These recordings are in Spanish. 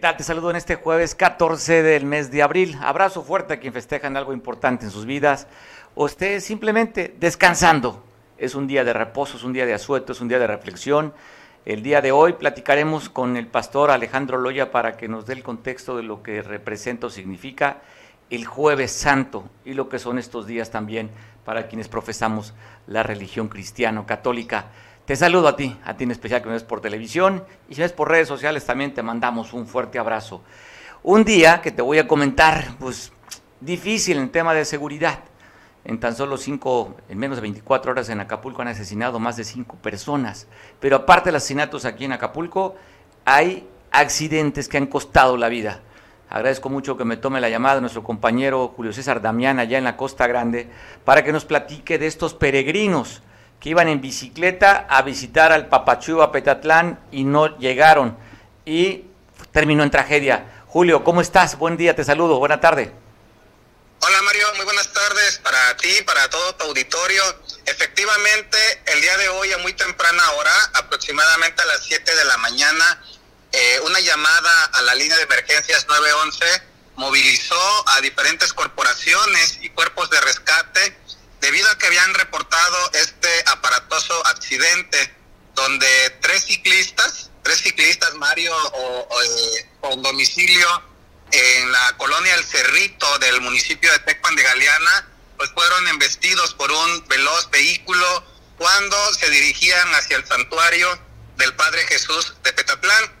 Te saludo en este jueves 14 del mes de abril. Abrazo fuerte a quien festejan algo importante en sus vidas o esté simplemente descansando. Es un día de reposo, es un día de asueto, es un día de reflexión. El día de hoy platicaremos con el pastor Alejandro Loya para que nos dé el contexto de lo que representa o significa el jueves santo y lo que son estos días también para quienes profesamos la religión cristiano-católica. Te saludo a ti, a ti en especial que me ves por televisión y si ves por redes sociales también te mandamos un fuerte abrazo. Un día que te voy a comentar, pues difícil en tema de seguridad. En tan solo cinco, en menos de 24 horas en Acapulco han asesinado más de cinco personas. Pero aparte de los asesinatos aquí en Acapulco, hay accidentes que han costado la vida. Agradezco mucho que me tome la llamada nuestro compañero Julio César Damián allá en la Costa Grande para que nos platique de estos peregrinos que iban en bicicleta a visitar al Papachú Petatlán y no llegaron. Y terminó en tragedia. Julio, ¿cómo estás? Buen día, te saludo. Buena tarde. Hola Mario, muy buenas tardes para ti, para todo tu auditorio. Efectivamente, el día de hoy a muy temprana hora, aproximadamente a las 7 de la mañana, eh, una llamada a la línea de emergencias 911 movilizó a diferentes corporaciones y cuerpos de rescate debido a que habían reportado este aparatoso accidente donde tres ciclistas, tres ciclistas, Mario, o, eh, con domicilio en la colonia El Cerrito del municipio de Tecpan de Galeana, pues fueron embestidos por un veloz vehículo cuando se dirigían hacia el santuario del Padre Jesús de Petatlán.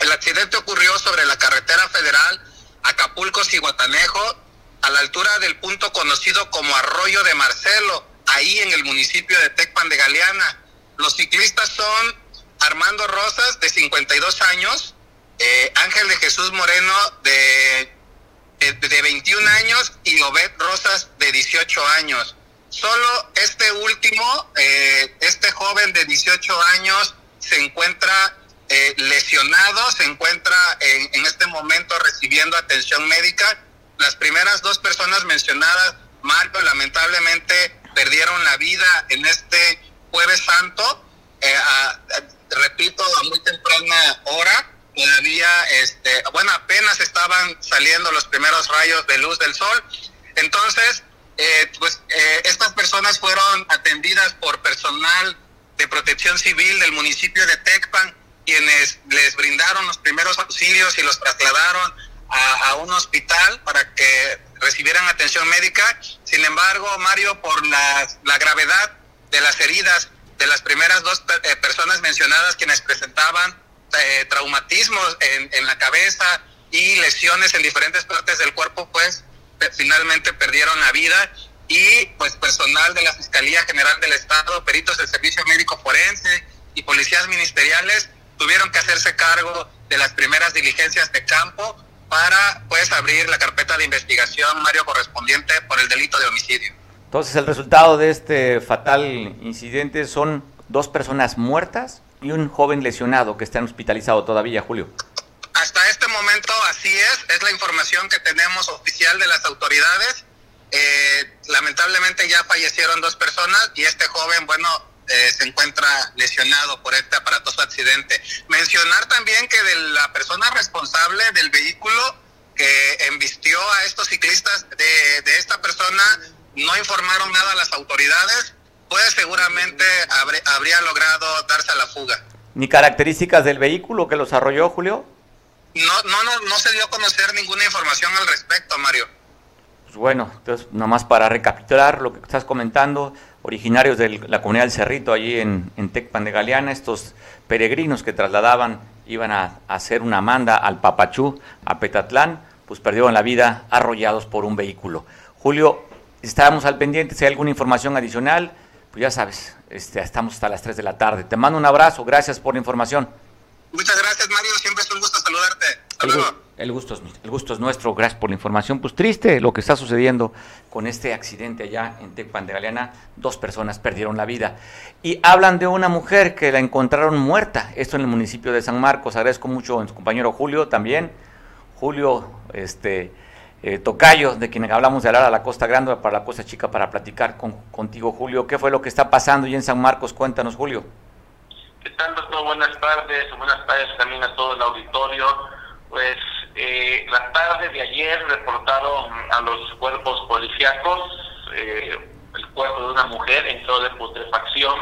El accidente ocurrió sobre la carretera federal Acapulco-Ciguatanejo, a la altura del punto conocido como Arroyo de Marcelo, ahí en el municipio de Tecpan de Galeana. Los ciclistas son Armando Rosas, de 52 años, eh, Ángel de Jesús Moreno, de, de, 21 años, y Obed Rosas, de 18 años. Solo este último, eh, este joven de 18 años, se encuentra eh, lesionado, se encuentra en, en este momento recibiendo atención médica las primeras dos personas mencionadas, Marco, lamentablemente perdieron la vida en este jueves santo, eh, repito, a muy temprana hora, todavía, este, bueno, apenas estaban saliendo los primeros rayos de luz del sol. Entonces, eh, pues eh, estas personas fueron atendidas por personal de protección civil del municipio de Tecpan, quienes les brindaron los primeros auxilios y los trasladaron a, un hospital para que recibieran atención médica. Sin embargo, Mario, por la, la gravedad de las heridas de las primeras dos eh, personas mencionadas quienes presentaban eh, traumatismos en, en, la cabeza y lesiones en diferentes partes del cuerpo, pues finalmente perdieron la vida y pues personal de la Fiscalía General del Estado, peritos del Servicio Médico Forense y policías ministeriales tuvieron que hacerse cargo de las primeras diligencias de campo para pues abrir la carpeta de investigación, Mario, correspondiente por el delito de homicidio. Entonces el resultado de este fatal incidente son dos personas muertas y un joven lesionado que está hospitalizado todavía, Julio. Hasta este momento así es, es la información que tenemos oficial de las autoridades. Eh, lamentablemente ya fallecieron dos personas y este joven, bueno, eh, se encuentra lesionado por este aparatoso accidente. Mencionar también que de la persona responsable del vehículo que embistió a estos ciclistas de, esta persona no informaron nada a las autoridades, pues seguramente habría logrado darse a la fuga. ¿Ni características del vehículo que los arrolló, Julio? No, no, no, no se dio a conocer ninguna información al respecto, Mario. Pues bueno, entonces, nomás para recapitular lo que estás comentando, originarios de la comunidad del Cerrito, allí en, en Tecpan de Galeana, estos peregrinos que trasladaban, iban a, hacer una manda al Papachú, a Petatlán, pues perdieron la vida arrollados por un vehículo. Julio, estábamos al pendiente, si hay alguna información adicional, pues ya sabes, este, estamos hasta las 3 de la tarde. Te mando un abrazo, gracias por la información. Muchas gracias, Mario, siempre es un gusto saludarte. Hasta el gusto, es, nuestro, gracias por la información. Pues triste lo que está sucediendo con este accidente allá en Tecpan de Galeana. Dos personas perdieron la vida. Y hablan de una mujer que la encontraron muerta, esto en el municipio de San Marcos. Agradezco mucho a su compañero Julio también. Julio, este, eh, Tocayo, de quien hablamos de hablar a la Costa Grande para la Costa Chica para platicar con, contigo, Julio. ¿Qué fue lo que está pasando y en San Marcos? Cuéntanos, Julio. ¿Qué tal, doctor? Buenas tardes. Buenas tardes también a todo el auditorio Pues eh, la tarde de ayer reportaron a los cuerpos policíacos eh, el cuerpo de una mujer en estado de putrefacción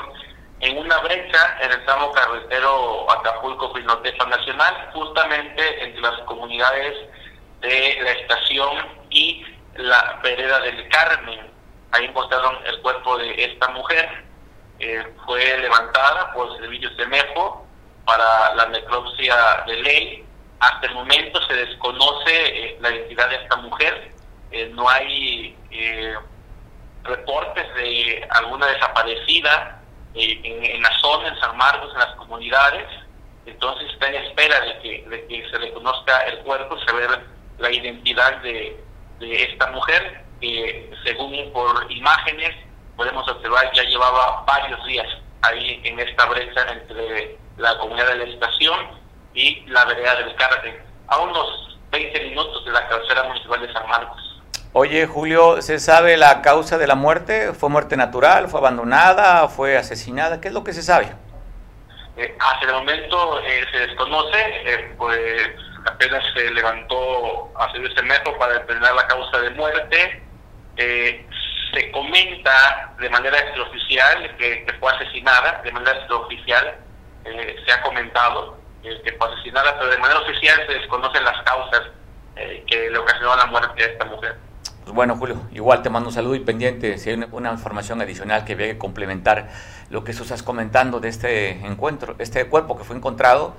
en una brecha en el tramo carretero Acapulco-Pinotepa Nacional, justamente entre las comunidades de la estación y la vereda del Carmen. Ahí encontraron el cuerpo de esta mujer. Eh, fue levantada por servicios de MEFO para la necropsia de ley. Hasta el momento se desconoce eh, la identidad de esta mujer. Eh, no hay reportes de alguna desaparecida en, la zona, en San Marcos, en las comunidades. Entonces está en espera de que, de que se le conozca el cuerpo, saber la identidad de, de esta mujer, que según por imágenes podemos observar ya llevaba varios días ahí en esta brecha entre la comunidad de la estación y la vereda del Carmen, a unos 20 minutos de la cabecera municipal de San Marcos. Oye, Julio, ¿se sabe la causa de la muerte? ¿Fue muerte natural? ¿Fue abandonada? ¿Fue asesinada? ¿Qué es lo que se sabe? Eh, hasta el momento eh, se desconoce, eh, pues apenas se levantó hace este metro para determinar la causa de muerte. Se comenta de manera extraoficial que, fue asesinada, de manera extraoficial se ha comentado que fue asesinada, pero de manera oficial se desconocen las causas eh, que le ocasionaron la muerte a esta mujer. Pues bueno, Julio, igual te mando un saludo y pendiente si hay una, información adicional que vaya a complementar lo que tú estás comentando de este encuentro, este cuerpo que fue encontrado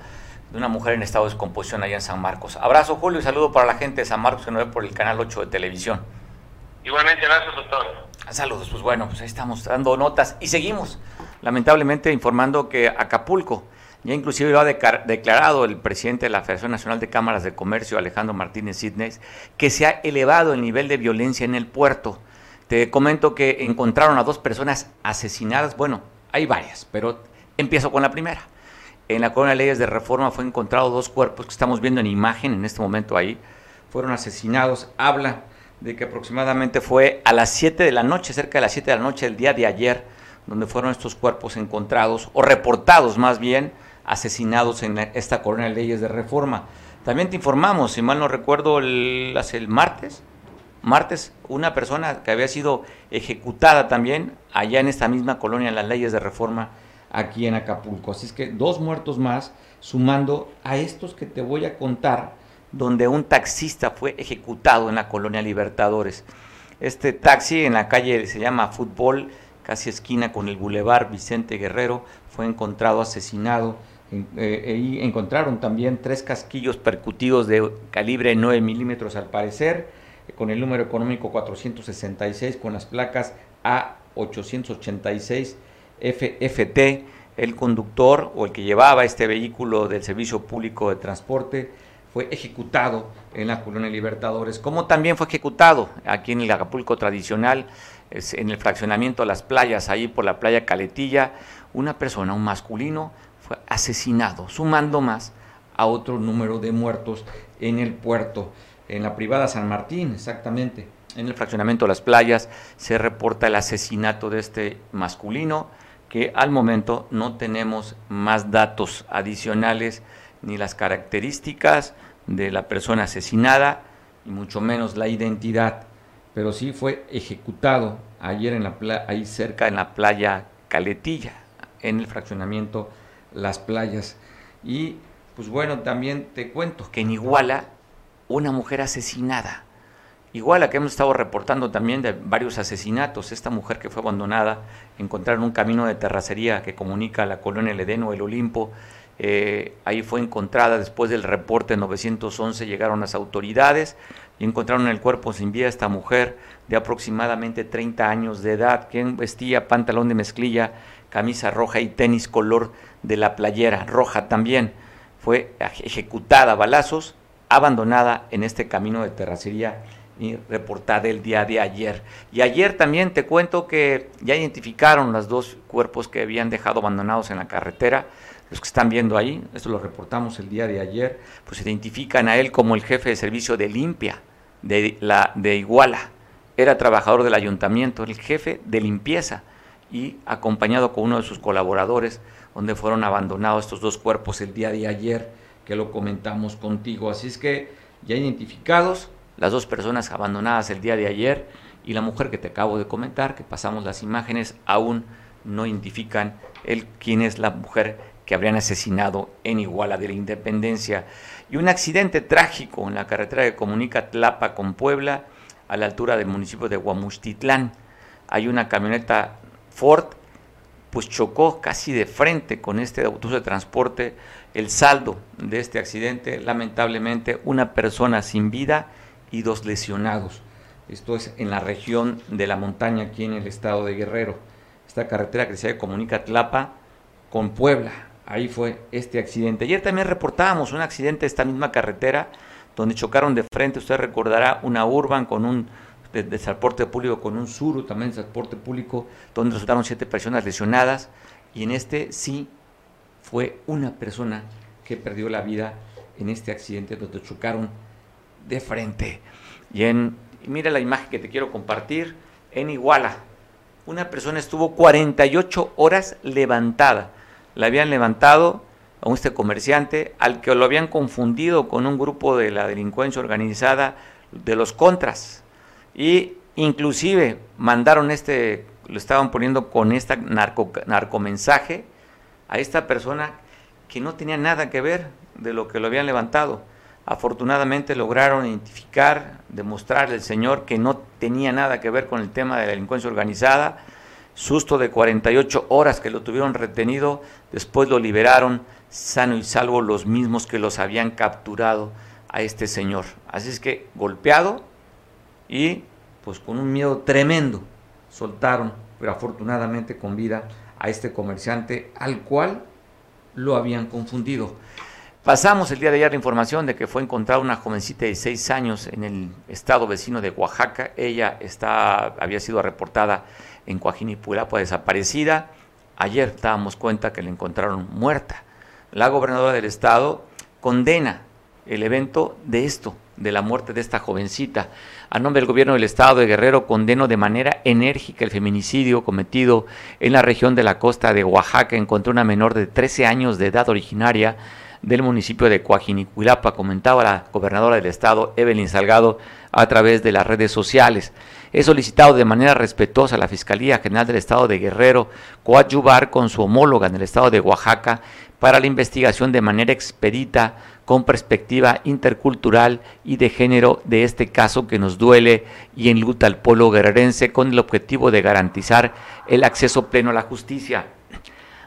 de una mujer en estado de descomposición allá en San Marcos. Abrazo, Julio, y saludo para la gente de San Marcos que nos ve por el canal 8 de televisión. Igualmente, gracias, doctor. Saludos, pues bueno, pues ahí estamos dando notas y seguimos, lamentablemente, informando que Acapulco, ya inclusive lo ha declarado el presidente de la Federación Nacional de Cámaras de Comercio, Alejandro Martínez Sidney, que se ha elevado el nivel de violencia en el puerto. Te comento que encontraron a dos personas asesinadas, bueno, hay varias, pero empiezo con la primera en la colonia de leyes de reforma fue encontrado dos cuerpos que estamos viendo en imagen en este momento ahí. Fueron asesinados. Habla de que aproximadamente fue a las 7 de la noche, cerca de las 7 de la noche del día de ayer, donde fueron estos cuerpos encontrados, o reportados más bien, asesinados en esta colonia de leyes de reforma. También te informamos, si mal no recuerdo, el, el martes, martes, una persona que había sido ejecutada también allá en esta misma colonia, en las leyes de reforma, aquí en Acapulco. Así es que dos muertos más, sumando a estos que te voy a contar, donde un taxista fue ejecutado en la colonia Libertadores. Este taxi en la calle se llama Fútbol, casi esquina con el Boulevard Vicente Guerrero, fue encontrado asesinado. Eh, y encontraron también tres casquillos percutidos de calibre 9 milímetros al parecer, con el número económico 466, con las placas A886 FFT, el conductor o el que llevaba este vehículo del Servicio Público de Transporte, fue ejecutado en la colonia Libertadores, como también fue ejecutado aquí en el Acapulco tradicional, en el fraccionamiento de las playas, ahí por la playa Caletilla, una persona, un masculino, fue asesinado, sumando más a otro número de muertos en el puerto, en la privada San Martín, exactamente. En el fraccionamiento de las playas se reporta el asesinato de este masculino, que al momento no tenemos más datos adicionales ni las características de la persona asesinada y mucho menos la identidad, pero sí fue ejecutado ayer en la ahí cerca en la playa Caletilla, en el fraccionamiento Las Playas. Y pues bueno, también te cuento que en Iguala una mujer asesinada. Igual a que hemos estado reportando también de varios asesinatos, esta mujer que fue abandonada, encontraron un camino de terracería que comunica la colonia El Edeno, el Olimpo, eh, ahí fue encontrada después del reporte 911, llegaron las autoridades y encontraron el cuerpo sin vida esta mujer de aproximadamente 30 años de edad, que vestía pantalón de mezclilla, camisa roja y tenis color de la playera roja también. Fue ejecutada a balazos, abandonada en este camino de terracería y reportada el día de ayer. Y ayer también te cuento que ya identificaron los dos cuerpos que habían dejado abandonados en la carretera. Los que están viendo ahí, esto lo reportamos el día de ayer, pues identifican a él como el jefe de servicio de limpia de, la, de Iguala. Era trabajador del ayuntamiento, el jefe de limpieza y acompañado con uno de sus colaboradores, donde fueron abandonados estos dos cuerpos el día de ayer que lo comentamos contigo. Así es que ya identificados las dos personas abandonadas el día de ayer y la mujer que te acabo de comentar, que pasamos las imágenes, aún no identifican el, quién es la mujer que habrían asesinado en Iguala de la Independencia. Y un accidente trágico en la carretera que comunica Tlapa con Puebla, a la altura del municipio de Huamustitlán. Hay una camioneta Ford, pues chocó casi de frente con este autobús de transporte. El saldo de este accidente, lamentablemente, una persona sin vida y dos lesionados. Esto es en la región de la montaña, aquí en el estado de Guerrero. Esta carretera que se comunica Tlapa con Puebla. Ahí fue este accidente. Ayer también reportábamos un accidente de esta misma carretera donde chocaron de frente, usted recordará, una urban con un de, transporte público con un suru también de transporte público, donde resultaron siete personas lesionadas y en este sí fue una persona que perdió la vida en este accidente donde chocaron de frente. Y en mira la imagen que te quiero compartir en Iguala. Una persona estuvo 48 horas levantada. La habían levantado a este comerciante al que lo habían confundido con un grupo de la delincuencia organizada de los contras y inclusive mandaron este lo estaban poniendo con este narco, narcomensaje a esta persona que no tenía nada que ver de lo que lo habían levantado. Afortunadamente lograron identificar, demostrar al señor que no tenía nada que ver con el tema de la delincuencia organizada. Susto de 48 horas que lo tuvieron retenido, después lo liberaron sano y salvo los mismos que los habían capturado a este señor. Así es que golpeado y pues con un miedo tremendo soltaron, pero afortunadamente con vida, a este comerciante al cual lo habían confundido. Pasamos el día de ayer la información de que fue encontrada una jovencita de seis años en el estado vecino de Oaxaca. Ella está, había sido reportada en Coajinipulapa desaparecida. Ayer dábamos cuenta que la encontraron muerta la gobernadora del estado condena el evento de esto, de la muerte de esta jovencita. A nombre del gobierno del estado de Guerrero condeno de manera enérgica el feminicidio cometido en la región de la costa de Oaxaca en contra una menor de 13 años de edad originaria del municipio de Coajinicuilapa, comentaba la gobernadora del estado, Evelyn Salgado, a través de las redes sociales. He solicitado de manera respetuosa a la Fiscalía General del Estado de Guerrero coadyuvar con su homóloga en el estado de Oaxaca para la investigación de manera expedita, con perspectiva intercultural y de género de este caso que nos duele y enluta al pueblo guerrerense con el objetivo de garantizar el acceso pleno a la justicia.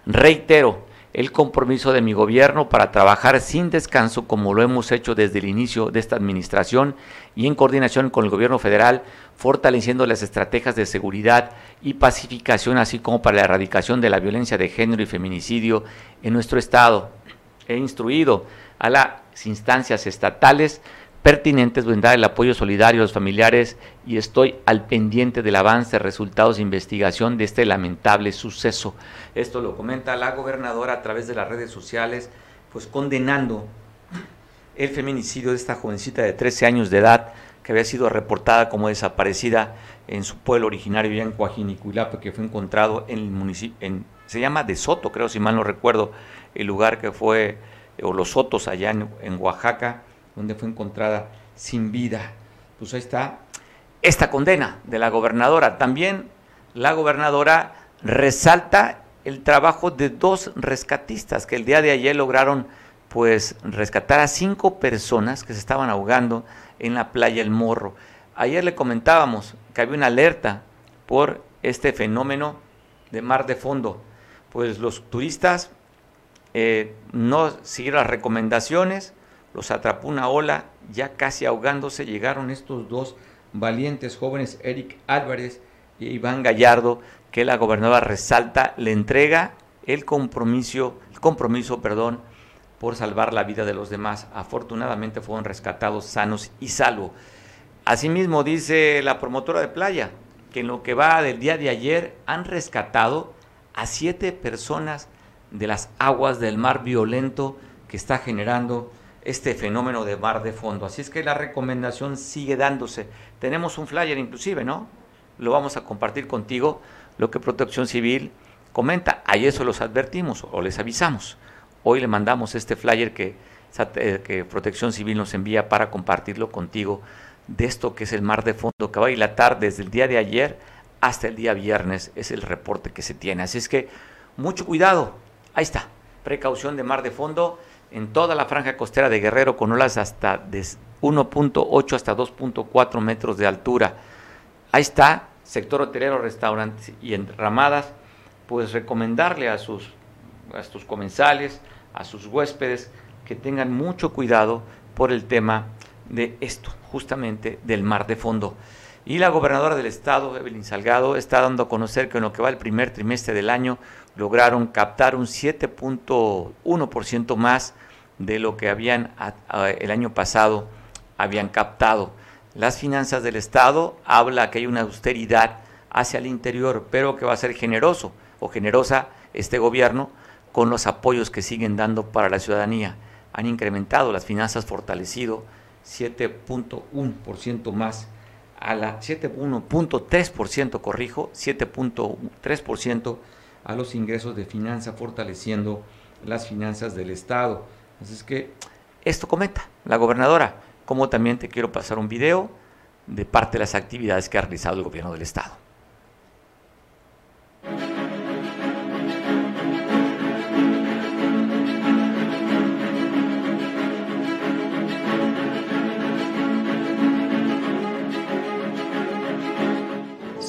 Reitero, el compromiso de mi gobierno para trabajar sin descanso como lo hemos hecho desde el inicio de esta administración y en coordinación con el gobierno federal, fortaleciendo las estrategias de seguridad y pacificación, así como para la erradicación de la violencia de género y feminicidio en nuestro Estado. He instruido a las instancias estatales pertinentes brindar el apoyo solidario a los familiares y estoy al pendiente del avance, resultados de investigación de este lamentable suceso. Esto lo comenta la gobernadora a través de las redes sociales, pues condenando el feminicidio de esta jovencita de 13 años de edad que había sido reportada como desaparecida en su pueblo originario ya en Coajinicuilapa, que fue encontrado en el municipio, en, se llama De Soto, creo si mal no recuerdo, el lugar que fue, o los Sotos allá en Oaxaca, donde fue encontrada sin vida. Pues ahí está esta condena de la gobernadora. También la gobernadora resalta el trabajo de dos rescatistas que el día de ayer lograron pues rescatar a cinco personas que se estaban ahogando en la playa El Morro. Ayer le comentábamos que había una alerta por este fenómeno de mar de fondo. Pues los turistas eh, no siguieron las recomendaciones, los atrapó una ola, ya casi ahogándose, llegaron estos dos valientes jóvenes, Eric Álvarez y Iván Gallardo, que la gobernadora resalta, le entrega el compromiso, el compromiso, perdón, por salvar la vida de los demás. Afortunadamente fueron rescatados sanos y salvos. Asimismo dice la promotora de playa que en lo que va del día de ayer han rescatado a siete personas de las aguas del mar violento que está generando este fenómeno de mar de fondo. Así es que la recomendación sigue dándose. Tenemos un flyer inclusive, ¿no? Lo vamos a compartir contigo, lo que Protección Civil comenta. Ayer eso los advertimos o les avisamos. Hoy le mandamos este flyer que eh, que Protección Civil nos envía para compartirlo contigo de esto que es el mar de fondo que va a dilatar desde el día de ayer hasta el día viernes, es el reporte que se tiene. Así es que mucho cuidado, ahí está, precaución de mar de fondo en toda la franja costera de Guerrero con olas hasta de 1.8 hasta 2.4 metros de altura. Ahí está, sector hotelero, restaurantes y enramadas, pues recomendarle a sus, a sus comensales, a sus huéspedes, que tengan mucho cuidado por el tema de esto, justamente del mar de fondo. Y la gobernadora del estado, Evelyn Salgado, está dando a conocer que en lo que va el primer trimestre del año lograron captar un 7.1% más de lo que habían el año pasado habían captado. Las finanzas del Estado habla que hay una austeridad hacia el interior, pero que va a ser generoso o generosa este gobierno con los apoyos que siguen dando para la ciudadanía. Han incrementado las finanzas fortalecido 7.1% más a la 7.1.3%, corrijo, 7.3% a los ingresos de finanza, fortaleciendo las finanzas del Estado. Así es que esto comenta la gobernadora, como también te quiero pasar un video de parte de las actividades que ha realizado el gobierno del Estado.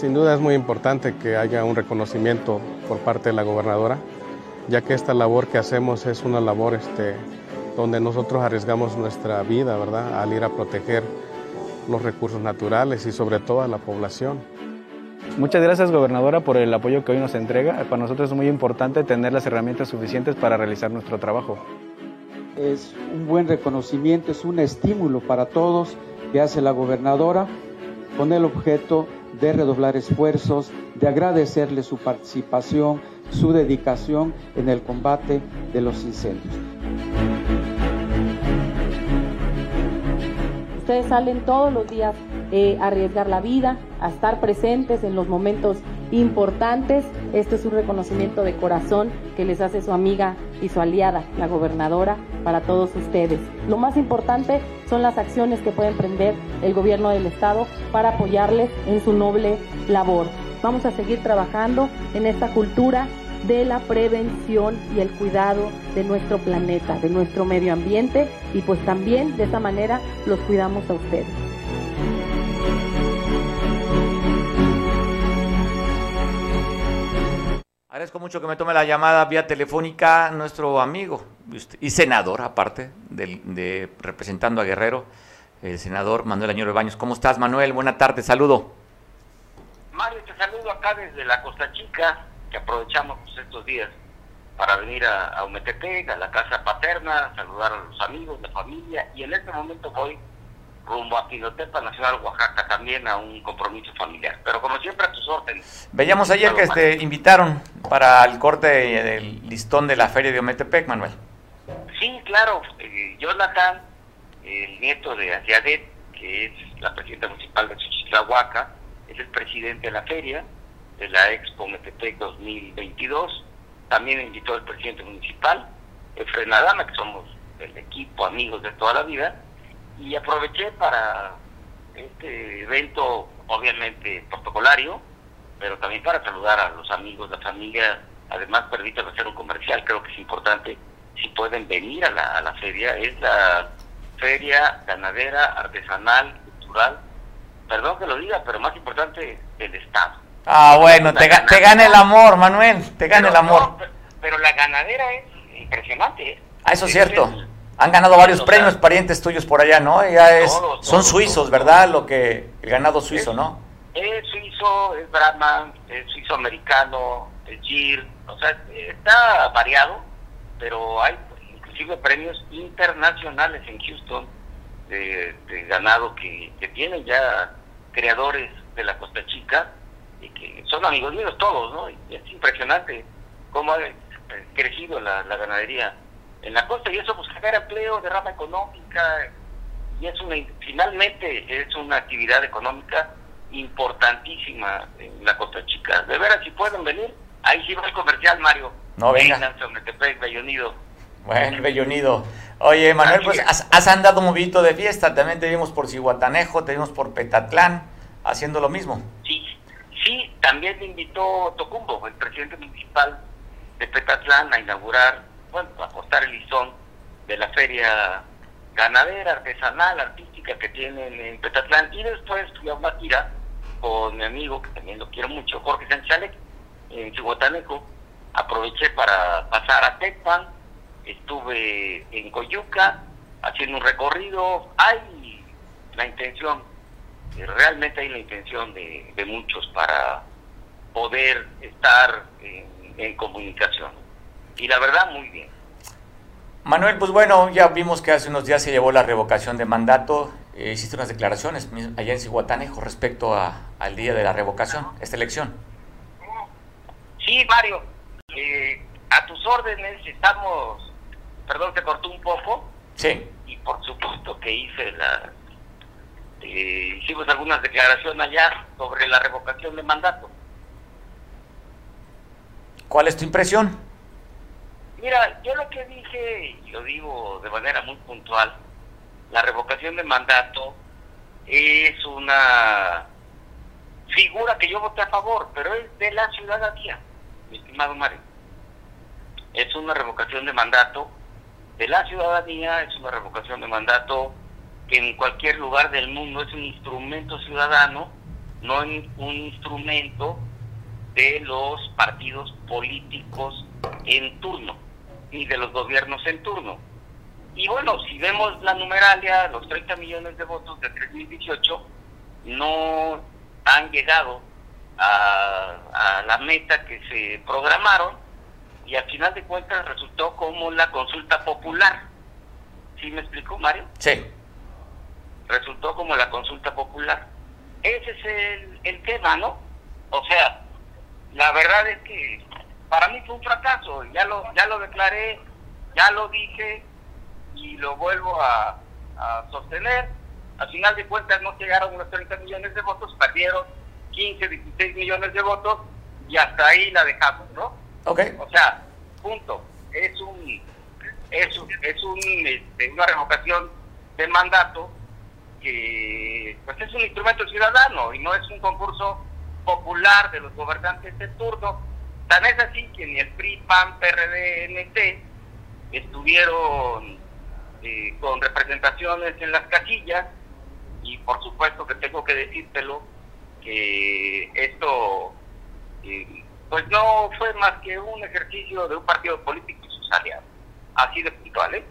Sin duda es muy importante que haya un reconocimiento por parte de la gobernadora, ya que esta labor que hacemos es una labor este, donde nosotros arriesgamos nuestra vida, ¿verdad?, al ir a proteger los recursos naturales y sobre todo a la población. Muchas gracias, gobernadora, por el apoyo que hoy nos entrega. Para nosotros es muy importante tener las herramientas suficientes para realizar nuestro trabajo. Es un buen reconocimiento, es un estímulo para todos que hace la gobernadora con el objeto de redoblar esfuerzos, de agradecerle su participación, su dedicación en el combate de los incendios. Ustedes salen todos los días eh, a arriesgar la vida, a estar presentes en los momentos importantes. Este es un reconocimiento de corazón que les hace su amiga y su aliada, la gobernadora, para todos ustedes. Lo más importante son las acciones que puede emprender el gobierno del Estado para apoyarles en su noble labor. Vamos a seguir trabajando en esta cultura de la prevención y el cuidado de nuestro planeta, de nuestro medio ambiente y pues también de esa manera los cuidamos a ustedes. Agradezco mucho que me tome la llamada vía telefónica nuestro amigo y senador, aparte, de, representando a Guerrero, el senador Manuel Añoro Baños. ¿Cómo estás, Manuel? Buena tarde, saludo. Mario, te saludo acá desde la Costa Chica, que aprovechamos pues, estos días para venir a, a a la casa paterna, saludar a los amigos, la familia, y en este momento voy rumbo a Pinotepa Nacional, Oaxaca, también a un compromiso familiar. Pero como siempre, a tus órdenes. Veíamos ayer que te invitaron para el corte del listón de la Feria de Ometepec, Manuel. Sí, claro. Eh, Jonathan, el nieto de Asiadet, que es la presidenta municipal de Chichislahuaca, es el presidente de la feria, de la Expo Ometepec 2022. También invitó al presidente municipal, Efren Adama, que somos el equipo, amigos de toda la vida, y aproveché para este evento, obviamente protocolario, pero también para saludar a los amigos, la familia. Además, permítame hacer un comercial, creo que es importante, si pueden venir a la, a la feria, es la feria ganadera, artesanal, cultural, perdón que lo diga, pero más importante, del Estado. Ah, bueno, te, te gana el amor, Manuel, te gana el amor. pero, la ganadera es impresionante. ¿eh? Ah, eso es cierto. Han ganado varios premios parientes tuyos por allá, ¿no? Ya es, son suizos, ¿verdad? Lo que el ganado suizo, ¿no? Es suizo, es Brahman, es suizo americano, es Gir, o sea, está variado, pero hay inclusive premios internacionales en Houston de, ganado que, tienen ya creadores de la Costa Chica y que son amigos míos todos, ¿no? Y es impresionante cómo ha crecido la ganadería en la costa y eso pues genera empleo, derrama económica y es una finalmente es una actividad económica importantísima en la Costa Chica. De veras si pueden venir, ahí sí va el comercial Mario. No venga. Unido. Bueno, bello unido. Oye, Manuel, pues has, andado movito de fiesta, también te vimos por Cihuatanejo, te vimos por Petatlán, haciendo lo mismo. Sí, sí, también me invitó Tocumbo, el presidente municipal de Petatlán, a inaugurar, bueno, a cortar el listón de la feria ganadera, artesanal, artística que tienen en Petatlán. Y después fui a una tira con mi amigo, que también lo quiero mucho, Jorge Sánchez en Cihuatanejo. Aproveché para pasar a Tecpan, estuve en Coyuca haciendo un recorrido. Hay la intención, eh, realmente hay la intención de, muchos para poder estar en, comunicación. Y la verdad, muy bien. Manuel, pues bueno, ya vimos que hace unos días se llevó la revocación de mandato. Eh, hiciste unas declaraciones allá en Cihuatanejo respecto a, al día de la revocación, esta elección. Sí, Mario, eh, a tus órdenes estamos perdón, se cortó un poco. Sí. Y por supuesto que hice la. Eh, hicimos algunas declaraciones allá sobre la revocación de mandato. ¿Cuál es tu impresión? Mira, yo lo que dije, y lo digo de manera muy puntual, la revocación de mandato es una figura que yo voté a favor, pero es de la ciudadanía, mi estimado Mario. Es una revocación de mandato de la ciudadanía, es una revocación de mandato que en cualquier lugar del mundo es un instrumento ciudadano, no un instrumento de los partidos políticos en turno, ni de los gobiernos en turno. Y bueno, si vemos la numeralia, los 30 millones de votos de 2018 no han llegado a, a la meta que se programaron y al final de cuentas resultó como la consulta popular. ¿Sí me explicó, Mario? Sí. Resultó como la consulta popular. Ese es el, el tema, ¿no? O sea, la verdad es que para mí fue un fracaso, ya lo, ya lo declaré, ya lo dije y lo vuelvo a, a sostener. Al final de cuentas no llegaron los 30 millones de votos, perdieron 15, 16 millones de votos y hasta ahí la dejamos, ¿no? Okay. O sea, punto. Es un es, un, es un, este, una revocación de mandato que pues es un instrumento ciudadano y no es un concurso popular de los gobernantes de turno. Tan es así que ni el PRI, PAN, PRD, NT estuvieron eh, con representaciones en las casillas y por supuesto que tengo que decírtelo que esto eh, pues no fue más que un ejercicio de un partido político y sus aliados. Así de puntual, ¿eh?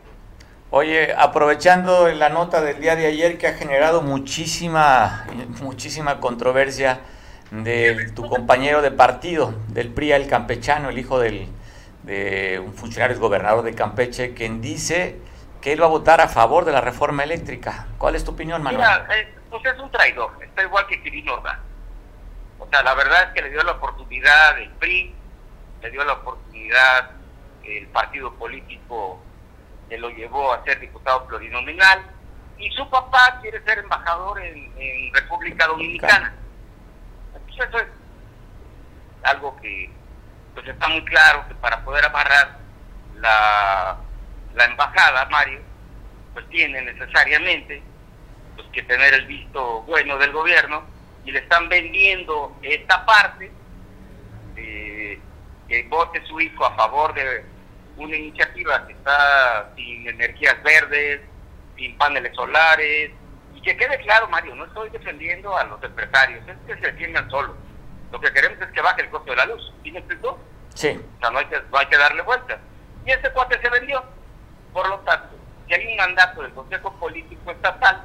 Oye, aprovechando la nota del día de ayer que ha generado muchísima, muchísima controversia de tu compañero de partido, del PRI, el campechano, el hijo del, de un funcionario gobernador de Campeche, quien dice que él va a votar a favor de la reforma eléctrica. ¿Cuál es tu opinión, Manuel? Mira, eh, pues es un traidor, está igual que Quirino Ordaz. O sea, la verdad es que le dio la oportunidad el PRI, le dio la oportunidad el partido político que lo llevó a ser diputado plurinominal, y su papá quiere ser embajador en, República Dominicana. Eso es algo que pues está muy claro que para poder amarrar la, la embajada, Mario, pues tiene necesariamente pues, que tener el visto bueno del gobierno y le están vendiendo esta parte, que vote su hijo a favor de una iniciativa que está sin energías verdes, sin paneles solares, y que quede claro, Mario, no estoy defendiendo a los empresarios, es que se defiendan solos. Lo que queremos es que baje el costo de la luz. ¿Sí me explicó? Sí. O sea, no hay que, no hay que darle vuelta. Y este cuate se vendió. Por lo tanto, si hay un mandato del Consejo Político Estatal,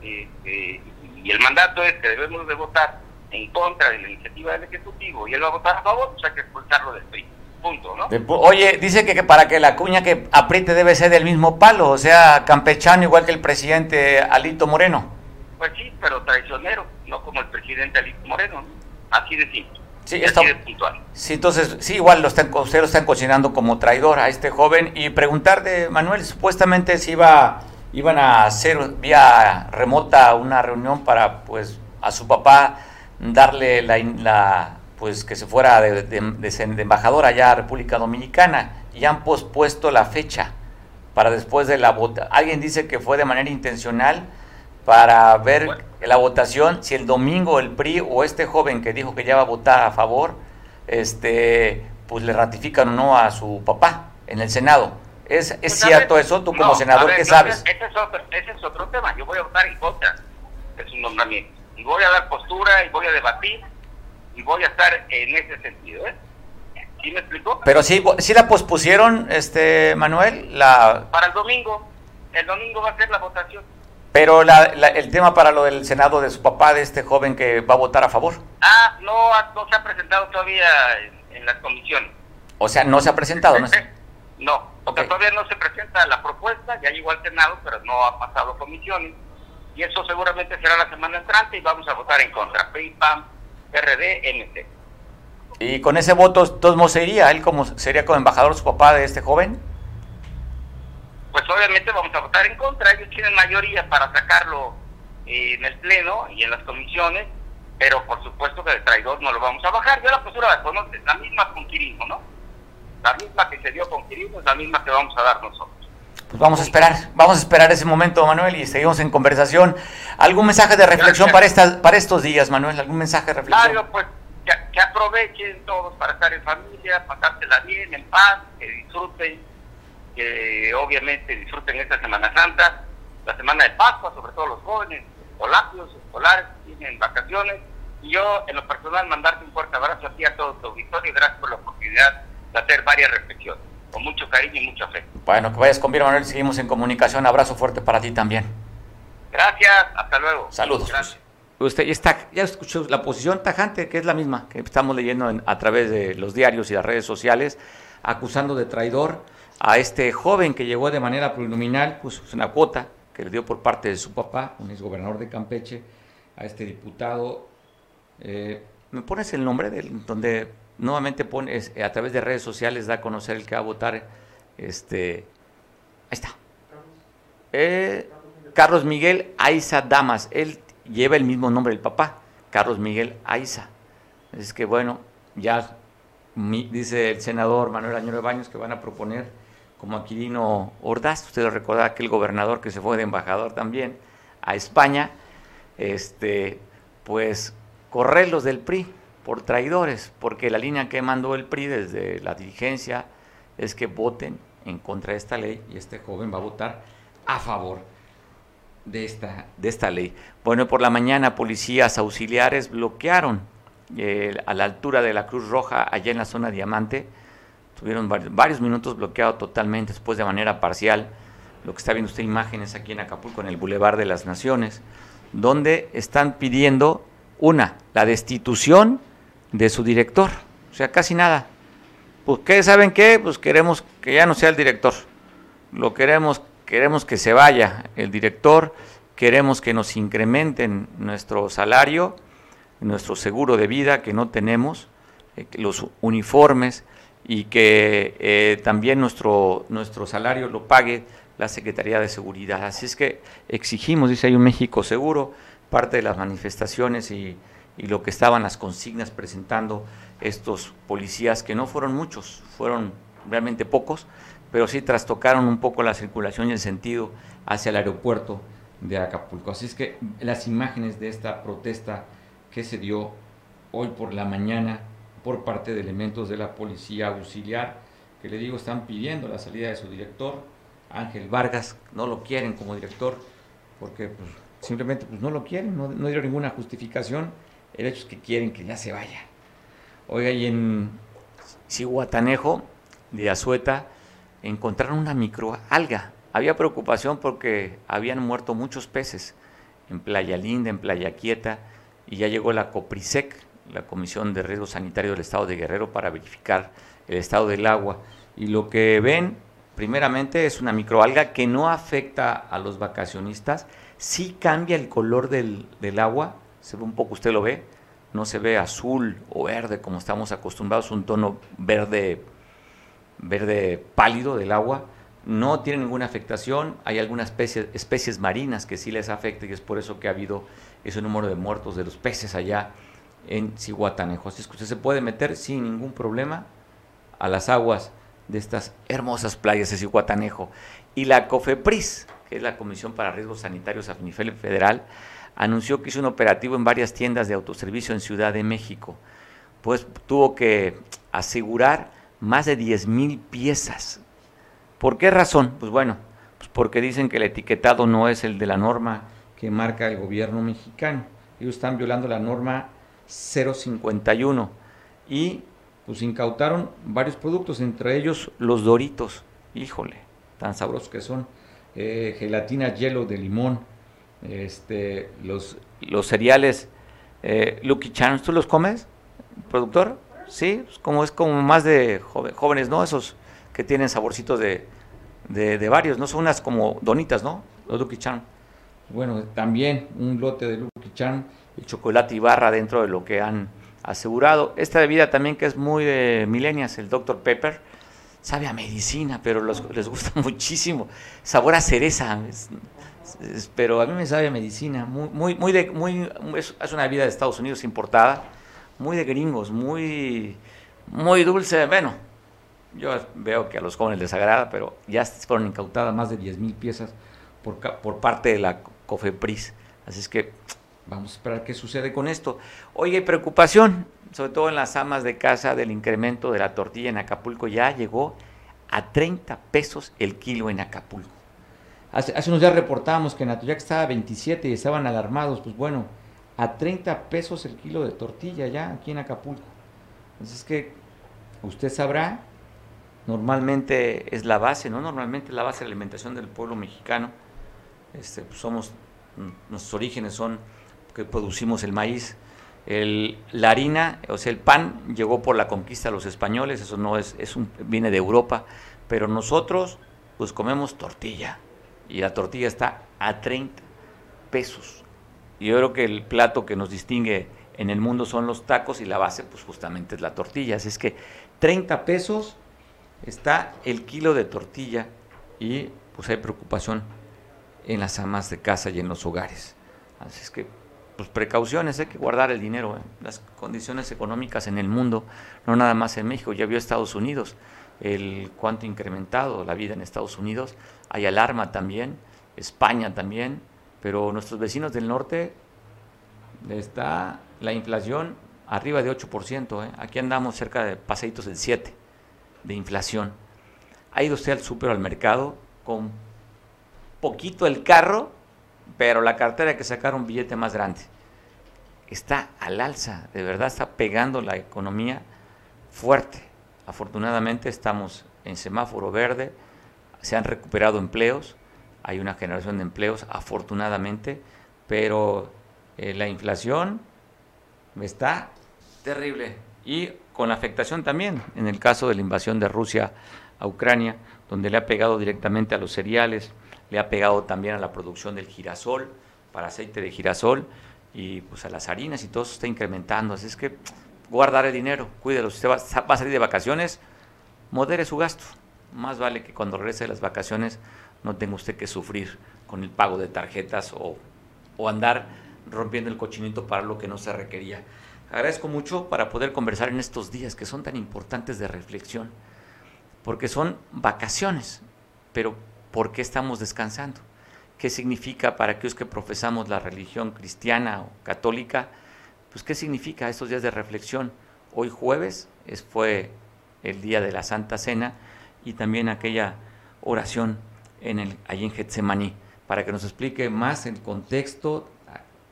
eh, eh, y el mandato es que debemos de votar en contra de la iniciativa del Ejecutivo y él va a votar a favor, pues hay que expulsarlo del PRI. Punto, ¿no? Oye, dice que, para que la cuña que apriete debe ser del mismo palo, o sea, campechano igual que el presidente Alito Moreno. Pues sí, pero traicionero, no como el presidente Alito Moreno, así de simple. Sí, está, de puntual. sí, entonces, sí, igual lo están, ustedes lo están cocinando como traidor a este joven y preguntar de Manuel, supuestamente si iba iban a hacer vía remota una reunión para pues a su papá darle la, pues que se fuera de, de, embajador allá a República Dominicana y han pospuesto la fecha para después de la votación. Alguien dice que fue de manera intencional para ver la votación, si el domingo el PRI o este joven que dijo que ya va a votar a favor, este, pues le ratifican o no a su papá en el Senado. ¿Es, es pues, cierto eso? Tú como senador, ¿qué sabes? Ese es, otro, ese es otro tema. Yo voy a votar en contra de su nombramiento. Y voy a dar postura y voy a debatir y voy a estar en ese sentido. ¿eh? ¿Sí me explicó? Pero sí, sí la pospusieron, este Manuel, la... Para el domingo. El domingo va a ser la votación. Pero la, el tema para lo del Senado de su papá, de este joven que va a votar a favor. Ah, no, no se ha presentado todavía en, en las comisiones. O sea, no se ha presentado, ¿no? No, porque todavía no se presenta la propuesta, ya llegó al Senado, pero no ha pasado comisiones. Y eso seguramente será la semana entrante y vamos a votar en contra. PRI, PAM, PRD, NT. ¿Y con ese voto todos se iría? ¿Él como, sería como embajador su papá de este joven? Pues obviamente vamos a votar en contra. Ellos tienen mayoría para sacarlo en el Pleno y en las comisiones, pero por supuesto que el traidor no lo vamos a bajar. Yo la postura la conozco, la misma con Quirino, ¿no? La misma que se dio con Quirino es la misma que vamos a dar nosotros. Pues vamos a esperar, vamos a esperar ese momento, Manuel, y seguimos en conversación. ¿Algún mensaje de reflexión para estas, para estos días, Manuel? ¿Algún mensaje de reflexión? Claro, pues que, aprovechen todos para estar en familia, pasársela bien, en paz, que disfruten, que obviamente disfruten esta Semana Santa, la semana de Pascua, sobre todo los jóvenes, polacos, escolares, tienen vacaciones. Y yo, en lo personal, mandarte un fuerte abrazo a ti, a todo tu auditorio, y gracias por la oportunidad de hacer varias reflexiones. Con mucho cariño y mucho afecto. Bueno, que vayas con bien, Manuel. Seguimos en comunicación. Abrazo fuerte para ti también. Gracias. Hasta luego. Saludos. Usted ya, está, ya escuchó la posición tajante, que es la misma que estamos leyendo a través de los diarios y las redes sociales, acusando de traidor a este joven que llegó de manera plurinominal, pues una cuota que le dio por parte de su papá, un exgobernador de Campeche, a este diputado. Eh, ¿Me pones el nombre de donde nuevamente pones a través de redes sociales da a conocer el que va a votar? Este, ahí está. Eh, Carlos Miguel Aiza Damas. Él lleva el mismo nombre del papá, Carlos Miguel Aiza. Es que bueno, ya dice el senador Manuel Añoro Baños que van a proponer como Aquilino Ordaz, usted lo recuerda, aquel gobernador que se fue de embajador también a España, este, pues correrlos del PRI por traidores, porque la línea que mandó el PRI desde la dirigencia es que voten en contra de esta ley y este joven va a votar a favor de esta, de esta ley. Bueno, por la mañana policías auxiliares bloquearon eh, a la altura de la Cruz Roja, allá en la zona Diamante, tuvieron varios, minutos bloqueado totalmente, después de manera parcial, lo que está viendo usted imágenes aquí en Acapulco, en el Boulevard de las Naciones, donde están pidiendo, una, la destitución de su director, o sea, casi nada. Pues, ¿qué saben qué? Pues queremos que ya no sea el director, lo queremos queremos que se vaya el director, queremos que nos incrementen nuestro salario, nuestro seguro de vida que no tenemos, eh, los uniformes y que eh, también nuestro, nuestro salario lo pague la Secretaría de Seguridad. Así es que exigimos, dice hay un México seguro, parte de las manifestaciones y, y lo que estaban las consignas presentando estos policías, que no fueron muchos, fueron realmente pocos, pero sí trastocaron un poco la circulación y el sentido hacia el aeropuerto de Acapulco. Así es que las imágenes de esta protesta que se dio hoy por la mañana por parte de elementos de la policía auxiliar, que le digo están pidiendo la salida de su director, Ángel Vargas, no lo quieren como director, porque pues, simplemente pues, no lo quieren, no, no dieron ninguna justificación, el hecho es que quieren que ya se vaya. Oiga, y en Cihuatanejo, de Azueta, encontraron una microalga. Había preocupación porque habían muerto muchos peces en Playa Linda, en Playa Quieta, y ya llegó la COPRISEC, la Comisión de Riesgo Sanitario del Estado de Guerrero, para verificar el estado del agua. Y lo que ven, primeramente, es una microalga que no afecta a los vacacionistas, sí cambia el color del, del agua, se ve un poco, usted lo ve, no se ve azul o verde como estamos acostumbrados, un tono verde verde pálido del agua, no tiene ninguna afectación, hay algunas especies, especies marinas que sí les afecta y es por eso que ha habido ese número de muertos de los peces allá en Cihuatanejo. Así es que usted se puede meter sin ningún problema a las aguas de estas hermosas playas de Cihuatanejo. Y la COFEPRIS, que es la Comisión para Riesgos Sanitarios a nivel federal, anunció que hizo un operativo en varias tiendas de autoservicio en Ciudad de México. Pues tuvo que asegurar más de 10 mil piezas. ¿Por qué razón? Pues bueno, pues porque dicen que el etiquetado no es el de la norma que marca el gobierno mexicano. Ellos están violando la norma 051 y pues incautaron varios productos, entre ellos los doritos. Híjole, tan sabrosos que son. Eh, gelatina hielo de limón, este, los, los cereales eh, Lucky Charms, ¿tú los comes, productor? Sí, pues, como es como más de jóvenes, ¿no? Esos que tienen saborcitos de, de, varios, ¿no? Son unas como donitas, ¿no? Los Lucky Charms. Bueno, también un lote de Lucky Charms y chocolate y barra dentro de lo que han asegurado. Esta bebida también que es muy de milenias, el Dr. Pepper, sabe a medicina, pero les gusta muchísimo. Sabor a cereza, pero a mí me sabe medicina. Muy, muy, muy de, muy, es, una bebida de Estados Unidos importada, muy de gringos, muy, muy dulce. Bueno, yo veo que a los jóvenes les agrada, pero ya fueron incautadas más de 10 mil piezas por, parte de la COFEPRIS. Así es que Vamos a esperar qué sucede con esto. Oye, preocupación, sobre todo en las amas de casa, del incremento de la tortilla en Acapulco. Ya llegó a 30 pesos el kilo en Acapulco. Hace, unos días reportábamos que en Atoyac estaba a 27 y estaban alarmados. Pues bueno, a 30 pesos el kilo de tortilla ya aquí en Acapulco. Entonces es que usted sabrá, normalmente es la base, ¿no? Normalmente es la base de alimentación del pueblo mexicano. Este, pues somos, nuestros orígenes son que producimos el maíz. La harina, o sea, el pan llegó por la conquista de los españoles, eso no es, es un, viene de Europa, pero nosotros pues comemos tortilla y la tortilla está a 30 pesos. Y yo creo que el plato que nos distingue en el mundo son los tacos y la base pues justamente es la tortilla. Así es que 30 pesos está el kilo de tortilla y pues hay preocupación en las amas de casa y en los hogares. Así es que pues precauciones, hay que guardar el dinero. ¿eh? Las condiciones económicas en el mundo, no nada más en México, ya vio Estados Unidos, el cuánto ha incrementado la vida en Estados Unidos, hay alarma también, España también, pero nuestros vecinos del norte está la inflación arriba de 8%, ¿eh? aquí andamos cerca de paseitos del 7% de inflación. Ha ido usted al súper al mercado con poquito el carro pero la cartera que sacar un billete más grande. Está al alza, de verdad está pegando la economía fuerte. Afortunadamente estamos en semáforo verde, se han recuperado empleos, hay una generación de empleos, afortunadamente, pero eh, la inflación está terrible y con la afectación también en el caso de la invasión de Rusia a Ucrania, donde le ha pegado directamente a los cereales, le ha pegado también a la producción del girasol, para aceite de girasol, y pues a las harinas y todo eso está incrementando. Así es que guardar el dinero, cuídelo. Si usted va, a salir de vacaciones, modere su gasto. Más vale que cuando regrese de las vacaciones no tenga usted que sufrir con el pago de tarjetas o, o andar rompiendo el cochinito para lo que no se requería. Agradezco mucho para poder conversar en estos días que son tan importantes de reflexión, porque son vacaciones, pero ¿por qué estamos descansando? ¿Qué significa para aquellos que profesamos la religión cristiana o católica? Pues ¿qué significa estos días de reflexión? Hoy jueves es, fue el día de la Santa Cena y también aquella oración en el, allí en Getsemaní, para que nos explique más el contexto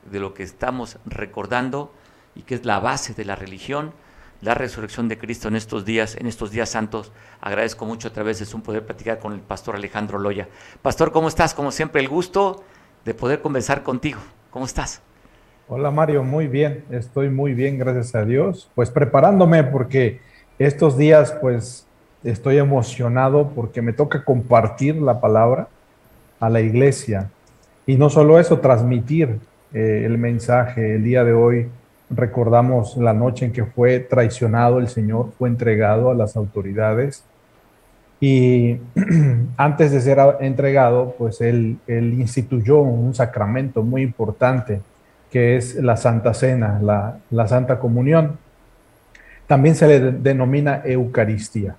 de lo que estamos recordando y que es la base de la religión la resurrección de Cristo en estos días, en estos días santos. Agradezco mucho a través de Zoom poder platicar con el pastor Alejandro Loya. Pastor, ¿cómo estás? Como siempre, el gusto de poder conversar contigo. ¿Cómo estás? Hola Mario, muy bien, estoy muy bien, gracias a Dios. Pues preparándome porque estos días pues estoy emocionado porque me toca compartir la palabra a la iglesia. Y no solo eso, transmitir eh, el mensaje el día de hoy Recordamos la noche en que fue traicionado el Señor, fue entregado a las autoridades y antes de ser entregado, pues él, instituyó un sacramento muy importante que es la Santa Cena, la, Santa Comunión. También se le denomina Eucaristía.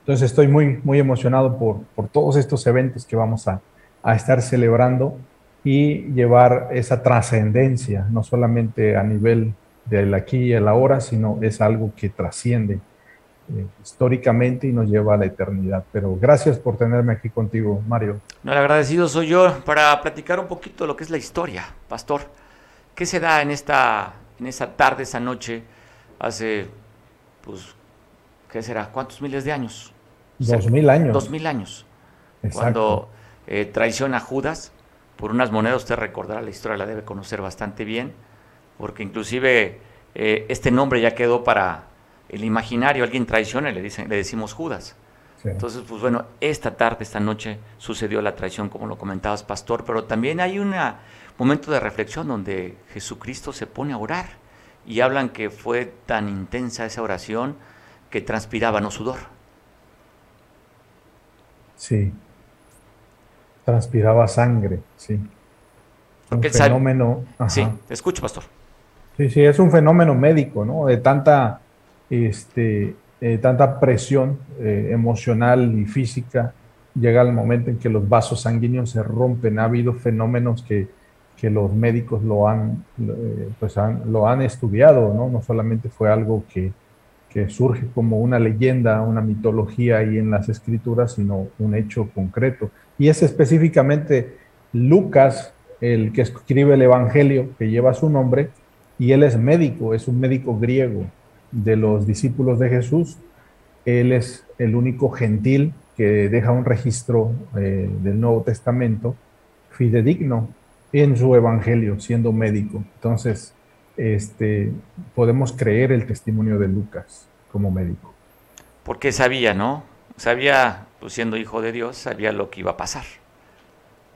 Entonces estoy muy, muy emocionado por, por todos estos eventos que vamos a, a estar celebrando y llevar esa trascendencia, no solamente a nivel del aquí y el ahora, sino es algo que trasciende eh, históricamente y nos lleva a la eternidad. Pero gracias por tenerme aquí contigo, Mario. No, el agradecido soy yo para platicar un poquito de lo que es la historia, pastor. ¿Qué se da en esta, en esa tarde, esa noche, hace, pues, ¿qué será? ¿Cuántos miles de años? Dos mil años. Dos mil años. Exacto. Cuando eh, traiciona a Judas por unas monedas, usted recordará la historia, la debe conocer bastante bien, porque inclusive eh, este nombre ya quedó para el imaginario, alguien traiciona y le, dicen, le decimos Judas. Sí. Entonces, pues bueno, esta tarde, esta noche sucedió la traición, como lo comentabas, pastor, pero también hay un momento de reflexión donde Jesucristo se pone a orar y hablan que fue tan intensa esa oración que transpiraba no sudor. Sí, transpiraba sangre, sí. Porque un fenómeno. Ajá. Sí, te escucho, pastor. Sí, sí, es un fenómeno médico, ¿no? De tanta, este, eh, tanta presión eh, emocional y física, llega el momento en que los vasos sanguíneos se rompen. Ha habido fenómenos que, que los médicos lo han, eh, pues han, lo han estudiado, ¿no? No solamente fue algo que, que surge como una leyenda, una mitología ahí en las escrituras, sino un hecho concreto. Y es específicamente Lucas, el que escribe el Evangelio, que lleva su nombre, y él es médico, es un médico griego de los discípulos de Jesús. Él es el único gentil que deja un registro eh, del Nuevo Testamento fidedigno en su Evangelio, siendo médico. Entonces, este, podemos creer el testimonio de Lucas como médico. Porque sabía, ¿no? Sabía, pues siendo hijo de Dios, sabía lo que iba a pasar.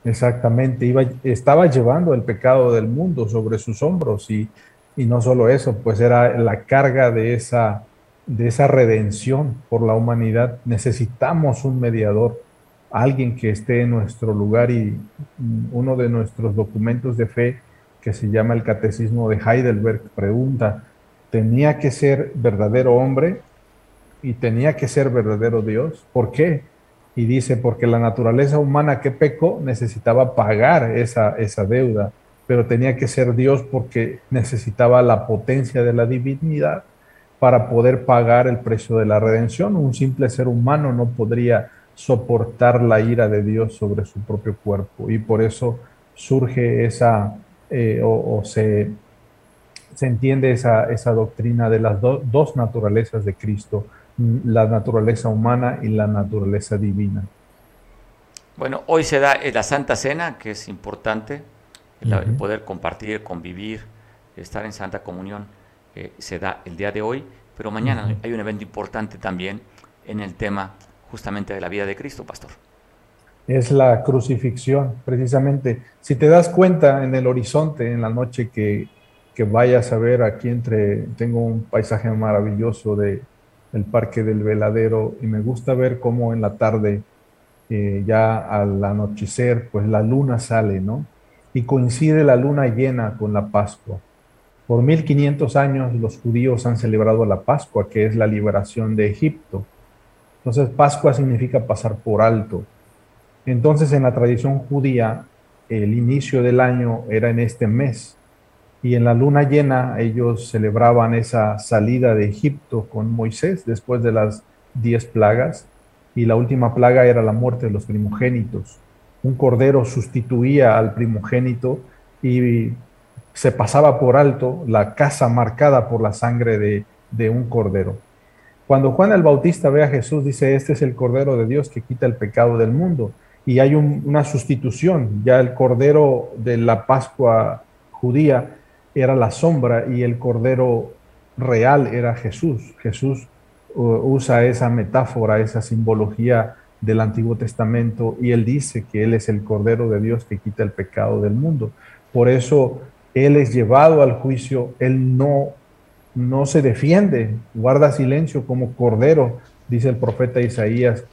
Exactamente, iba, estaba llevando el pecado del mundo sobre sus hombros y, y no solo eso, pues era la carga de esa, de esa redención por la humanidad. Necesitamos un mediador, alguien que esté en nuestro lugar y uno de nuestros documentos de fe que se llama el Catecismo de Heidelberg pregunta, ¿tenía que ser verdadero hombre y tenía que ser verdadero Dios? ¿Por qué? Y dice, porque la naturaleza humana que pecó necesitaba pagar esa, esa deuda, pero tenía que ser Dios porque necesitaba la potencia de la divinidad para poder pagar el precio de la redención. Un simple ser humano no podría soportar la ira de Dios sobre su propio cuerpo y por eso surge esa, eh, o, o, se, se entiende esa, esa doctrina de las do, dos naturalezas de Cristo, la naturaleza humana y la naturaleza divina. Bueno, hoy se da la Santa Cena, que es importante, el, uh -huh. poder compartir, convivir, estar en Santa Comunión, eh, se da el día de hoy, pero mañana uh -huh. hay un evento importante también en el tema justamente de la vida de Cristo, pastor. Es la crucifixión, precisamente. Si te das cuenta en el horizonte, en la noche que, que vayas a ver aquí entre, tengo un paisaje maravilloso de el Parque del Veladero y me gusta ver cómo en la tarde, eh, ya al anochecer, pues la luna sale, ¿no? Y coincide la luna llena con la Pascua. Por 1500 años los judíos han celebrado la Pascua, que es la liberación de Egipto. Entonces Pascua significa pasar por alto. Entonces en la tradición judía el inicio del año era en este mes y en la luna llena ellos celebraban esa salida de Egipto con Moisés después de las diez plagas y la última plaga era la muerte de los primogénitos. Un cordero sustituía al primogénito y se pasaba por alto la casa marcada por la sangre de, de un cordero. Cuando Juan el Bautista ve a Jesús, dice, este es el Cordero de Dios que quita el pecado del mundo. Y hay un, una sustitución, ya el Cordero de la Pascua judía era la sombra y el Cordero real era Jesús. Jesús usa esa metáfora, esa simbología del Antiguo Testamento y él dice que él es el Cordero de Dios que quita el pecado del mundo. Por eso él es llevado al juicio, él no no se defiende, guarda silencio como cordero, dice el profeta Isaías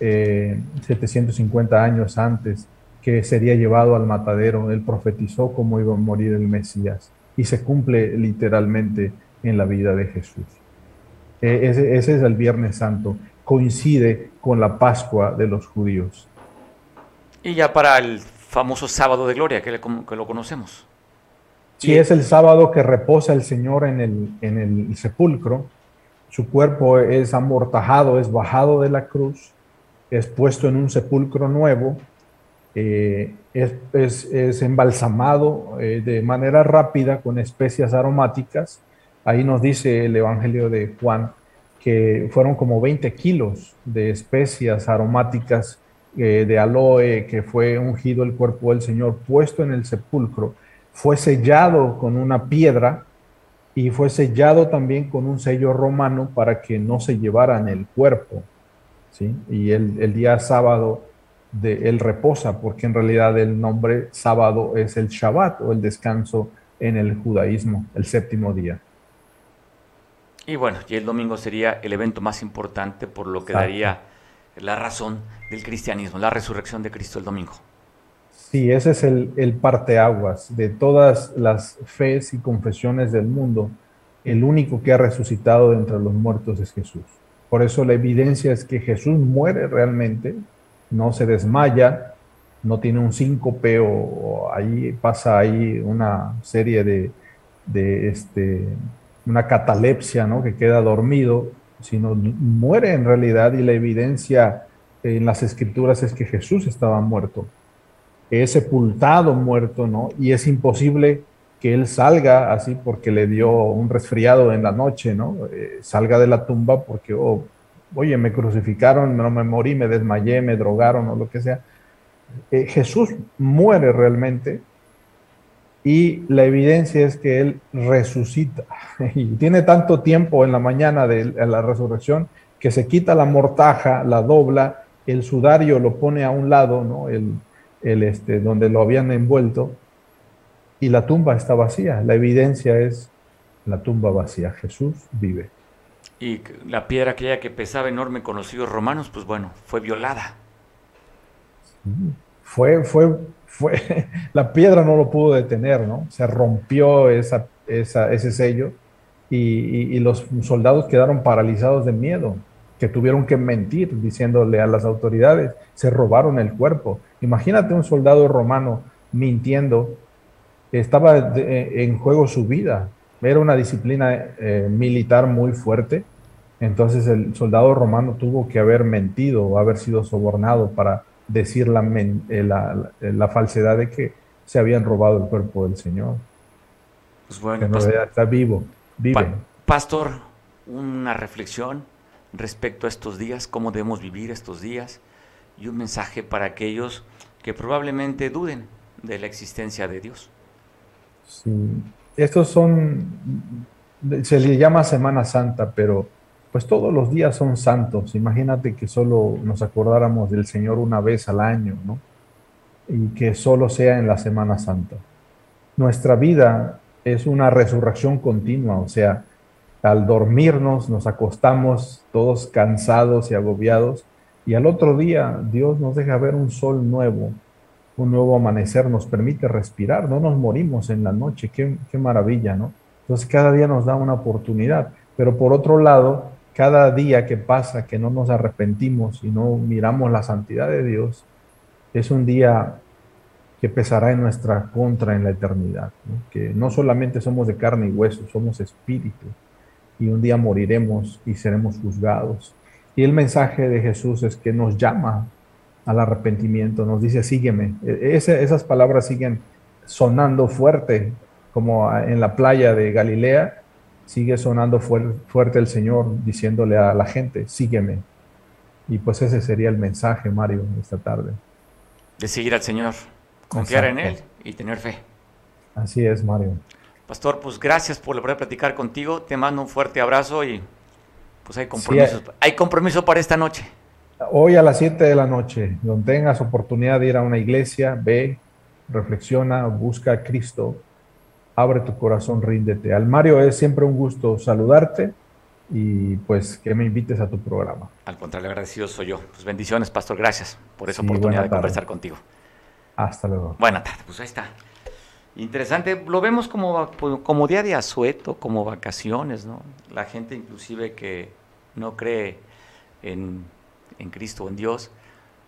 eh, 750 años antes, que sería llevado al matadero. Él profetizó cómo iba a morir el Mesías y se cumple literalmente en la vida de Jesús. Ese, ese, es el Viernes Santo. coincide con la Pascua de los judíos. Y ya para el famoso sábado de gloria, que, lo conocemos. Sí, es el sábado que reposa el Señor en el, en el sepulcro. Su cuerpo es amortajado, es bajado de la cruz, es puesto en un sepulcro nuevo, eh, es, embalsamado eh, de manera rápida con especias aromáticas. Ahí nos dice el Evangelio de Juan que fueron como 20 kilos de especias aromáticas eh, de aloe que fue ungido el cuerpo del Señor, puesto en el sepulcro, fue sellado con una piedra y fue sellado también con un sello romano para que no se llevaran el cuerpo. ¿sí? Y el, día sábado de él reposa, porque en realidad el nombre sábado es el Shabbat o el descanso en el judaísmo, el séptimo día. Y bueno, y el domingo sería el evento más importante por lo que daría la razón del cristianismo, la resurrección de Cristo el domingo. Sí, ese es el, el parteaguas de todas las fes y confesiones del mundo. El único que ha resucitado de entre los muertos es Jesús. Por eso la evidencia es que Jesús muere realmente, no se desmaya, no tiene un síncope o, ahí pasa ahí una serie de, de este, una catalepsia, ¿no? Que queda dormido, sino muere en realidad y la evidencia en las escrituras es que Jesús estaba muerto, es sepultado muerto, ¿no? Y es imposible que él salga así porque le dio un resfriado en la noche, ¿no? Eh, salga de la tumba porque, oh, oye, me crucificaron, no me morí, me desmayé, me drogaron o lo que sea. Eh, Jesús muere realmente y la evidencia es que Él resucita. Y tiene tanto tiempo en la mañana de la resurrección que se quita la mortaja, la dobla, el sudario lo pone a un lado, ¿no? el, el este, donde lo habían envuelto, y la tumba está vacía. La evidencia es la tumba vacía. Jesús vive. Y la piedra aquella que pesaba enorme con los hijos romanos, pues bueno, fue violada. Fue, fue fue, la piedra no lo pudo detener, ¿no? Se rompió esa, ese sello y, los soldados quedaron paralizados de miedo, que tuvieron que mentir diciéndole a las autoridades, se robaron el cuerpo. Imagínate un soldado romano mintiendo, estaba en juego su vida, era una disciplina eh, militar muy fuerte, entonces el soldado romano tuvo que haber mentido o haber sido sobornado para decir eh, la, la, falsedad de que se habían robado el cuerpo del Señor. Pues bueno, está vivo, vive. pastor, una reflexión respecto a estos días, cómo debemos vivir estos días y un mensaje para aquellos que probablemente duden de la existencia de Dios. Sí, estos son, se le llama Semana Santa, pero pues todos los días son santos. Imagínate que solo nos acordáramos del Señor una vez al año, ¿no? Y que solo sea en la Semana Santa. Nuestra vida es una resurrección continua, o sea, al dormirnos nos acostamos todos cansados y agobiados y al otro día Dios nos deja ver un sol nuevo, un nuevo amanecer, nos permite respirar, no nos morimos en la noche, qué, qué maravilla, ¿no? Entonces cada día nos da una oportunidad, pero por otro lado, cada día que pasa que no nos arrepentimos y no miramos la santidad de Dios, es un día que pesará en nuestra contra en la eternidad. Que no solamente somos de carne y hueso, somos espíritu. Y un día moriremos y seremos juzgados. Y el mensaje de Jesús es que nos llama al arrepentimiento, nos dice, sígueme. E, esas palabras siguen sonando fuerte, como en la playa de Galilea, sigue sonando fuerte el Señor diciéndole a la gente, sígueme. Y pues ese sería el mensaje, Mario, esta tarde. De seguir al Señor, confiar en Él y tener fe. Así es, Mario. Pastor, pues gracias por poder platicar contigo. Te mando un fuerte abrazo y pues hay compromiso, hay compromiso para esta noche. Hoy a las 7 de la noche, donde tengas oportunidad de ir a una iglesia, ve, reflexiona, busca a Cristo abre tu corazón, ríndete. Al Mario es siempre un gusto saludarte y pues que me invites a tu programa. Al contrario, agradecido soy yo. Pues bendiciones, pastor, gracias por esa oportunidad de conversar contigo. Hasta luego. Buenas tardes, pues ahí está. Interesante, lo vemos como, como día de asueto, como vacaciones, ¿no? La gente inclusive que no cree en, en Cristo o en Dios,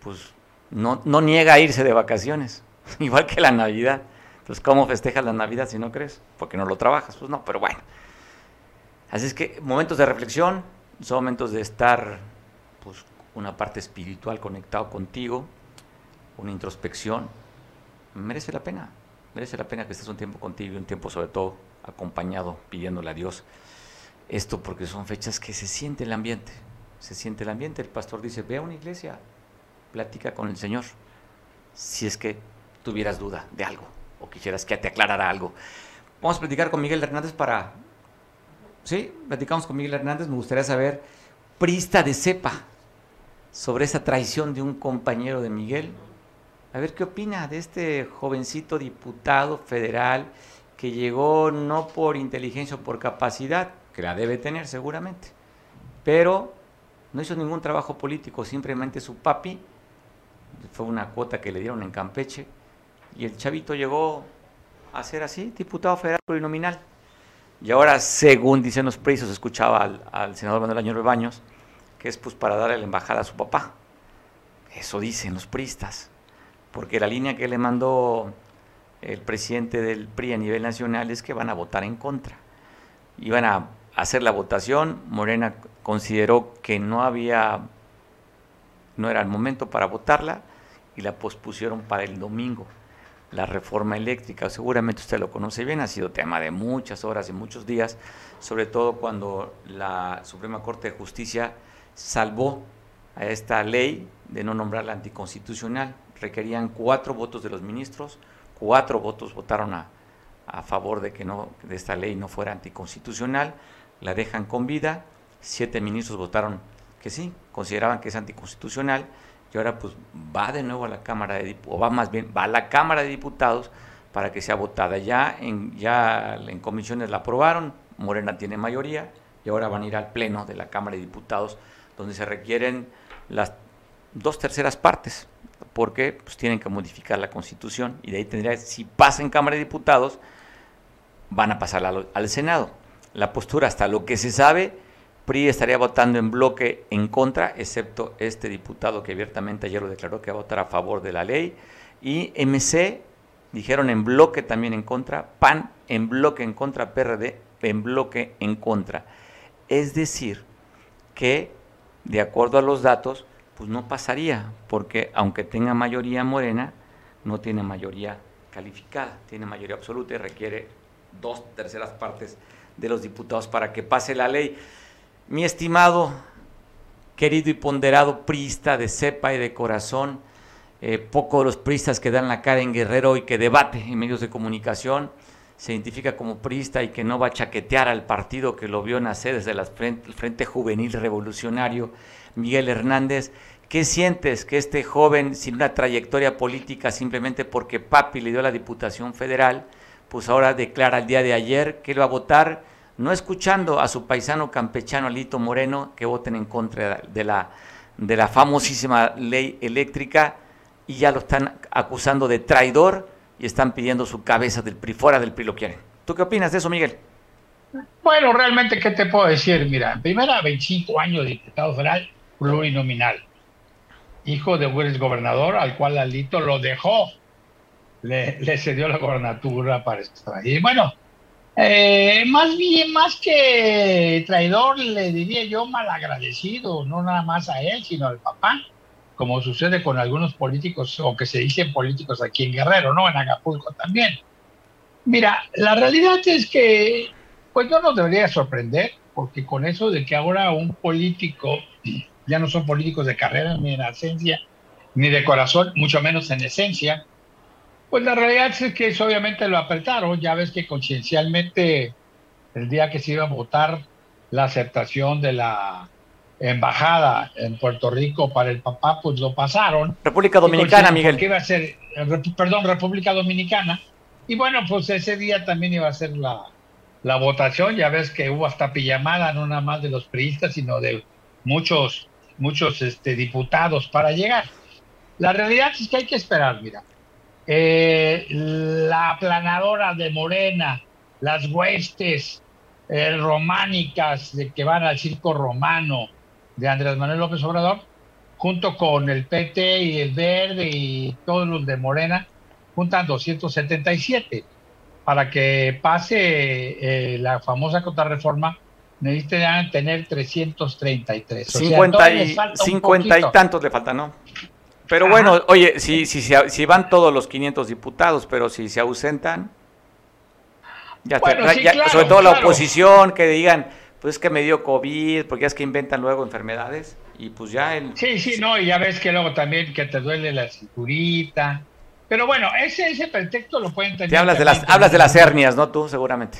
pues no, no niega a irse de vacaciones, igual que la Navidad. Entonces, ¿cómo festejas la Navidad si no crees? Porque no lo trabajas. Pues no, pero bueno. Así es que momentos de reflexión, son momentos de estar, pues, una parte espiritual conectado contigo, una introspección. Merece la pena, merece la pena que estés un tiempo contigo y un tiempo sobre todo acompañado, pidiéndole a Dios esto porque son fechas que se siente el ambiente, se siente el ambiente. El pastor dice, ve a una iglesia, platica con el Señor, si es que tuvieras duda de algo o quisieras que te aclarara algo. Vamos a platicar con Miguel Hernández para... Sí, platicamos con Miguel Hernández, me gustaría saber, prista de cepa, sobre esa traición de un compañero de Miguel. A ver qué opina de este jovencito diputado federal que llegó no por inteligencia o por capacidad, que la debe tener seguramente, pero no hizo ningún trabajo político, simplemente su papi, fue una cuota que le dieron en Campeche, y el chavito llegó a ser así, diputado federal plurinominal. Y ahora, según dicen los presos, escuchaba al, senador Manuel Añor Baños, que es pues para darle la embajada a su papá. Eso dicen los pristas, porque la línea que le mandó el presidente del PRI a nivel nacional es que van a votar en contra. Iban a hacer la votación, Morena consideró que no había, no era el momento para votarla y la pospusieron para el domingo la reforma eléctrica. Seguramente usted lo conoce bien, ha sido tema de muchas horas y muchos días, sobre todo cuando la Suprema Corte de Justicia salvó a esta ley de no nombrarla anticonstitucional. Requerían cuatro votos de los ministros, cuatro votos votaron a, a favor de que no, de esta ley no fuera anticonstitucional, la dejan con vida, siete ministros votaron que sí, consideraban que es anticonstitucional, y ahora pues va de nuevo a la Cámara de Diputados, o va más bien, va a la Cámara de Diputados para que sea votada. Ya en, ya en comisiones la aprobaron, Morena tiene mayoría, y ahora van a ir al Pleno de la Cámara de Diputados, donde se requieren las dos terceras partes, porque pues, tienen que modificar la Constitución, y de ahí tendría, si pasa en Cámara de Diputados, van a pasar al, al Senado. La postura, hasta lo que se sabe, PRI estaría votando en bloque en contra, excepto este diputado que abiertamente ayer lo declaró que va a votar a favor de la ley. Y MC dijeron en bloque también en contra, PAN en bloque en contra, PRD en bloque en contra. Es decir, que de acuerdo a los datos, pues no pasaría, porque aunque tenga mayoría morena, no tiene mayoría calificada, tiene mayoría absoluta y requiere dos terceras partes de los diputados para que pase la ley. Mi estimado, querido y ponderado priista de cepa y de corazón, eh, poco de los priistas que dan la cara en Guerrero y que debate en medios de comunicación, se identifica como priista y que no va a chaquetear al partido que lo vio nacer desde el Frente Juvenil Revolucionario, Miguel Hernández. ¿Qué sientes que este joven sin una trayectoria política simplemente porque papi le dio la Diputación Federal, pues ahora declara el día de ayer que él va a votar no escuchando a su paisano campechano Alito Moreno que voten en contra de la, de la famosísima ley eléctrica y ya lo están acusando de traidor y están pidiendo su cabeza del PRI, fuera del PRI lo quieren. ¿Tú qué opinas de eso, Miguel? Bueno, realmente, ¿qué te puedo decir? Mira, primera 25 años de diputado federal plurinominal, hijo de un gobernador al cual Alito lo dejó, le, le cedió la gobernatura para estar ahí. Bueno, eh, más bien, más que traidor, le diría yo malagradecido, no nada más a él, sino al papá, como sucede con algunos políticos, o que se dicen políticos aquí en Guerrero, ¿no? En Acapulco también. Mira, la realidad es que, pues no nos debería sorprender, porque con eso de que ahora un político, ya no son políticos de carrera, ni en esencia, ni de corazón, mucho menos en esencia, pues la realidad es que eso obviamente lo apretaron. Ya ves que conciencialmente el día que se iba a votar la aceptación de la embajada en Puerto Rico para el papá, pues lo pasaron. República Dominicana, Miguel. Que iba a ser, perdón, República Dominicana. Y bueno, pues ese día también iba a ser la, la votación. Ya ves que hubo hasta pijamada, no nada más de los priistas, sino de muchos, muchos este, diputados para llegar. La realidad es que hay que esperar, mira eh, la aplanadora de Morena, las huestes eh, románicas de que van al circo romano, de Andrés Manuel López Obrador, junto con el PT y el Verde y todos los de Morena, juntan 277. Para que pase eh, la famosa contrarreforma, necesitan tener 333. O sea, 50 todavía y, falta un 50 y tantos le faltan, ¿no? Pero Ajá. bueno, oye, si, si, si van todos los 500 diputados, pero si se ausentan, ya, te- Bueno, sí, ya- claro, sobre todo la oposición, que digan, pues es que me dio COVID, porque es que inventan luego enfermedades, y pues ya el... Sí, sí, no, y ya ves que luego también que te duele la cinturita. Pero bueno, ese, ese pretexto lo pueden tener. Te hablas de las, hablas de las hernias, ¿no? Tú, seguramente.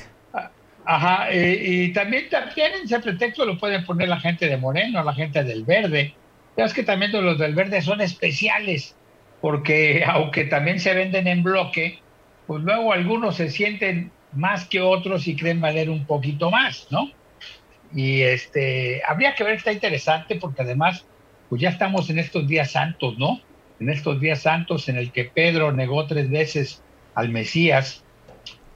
Ajá, eh, y también, también ese pretexto lo pueden poner la gente de Moreno, la gente del Verde. Ya es que también los del Verde son especiales, porque aunque también se venden en bloque, pues luego algunos se sienten más que otros y creen valer un poquito más, ¿no? Y este, habría que ver, está interesante, porque además, pues ya estamos en estos días santos, ¿no? En estos días santos en el que Pedro negó tres veces al Mesías.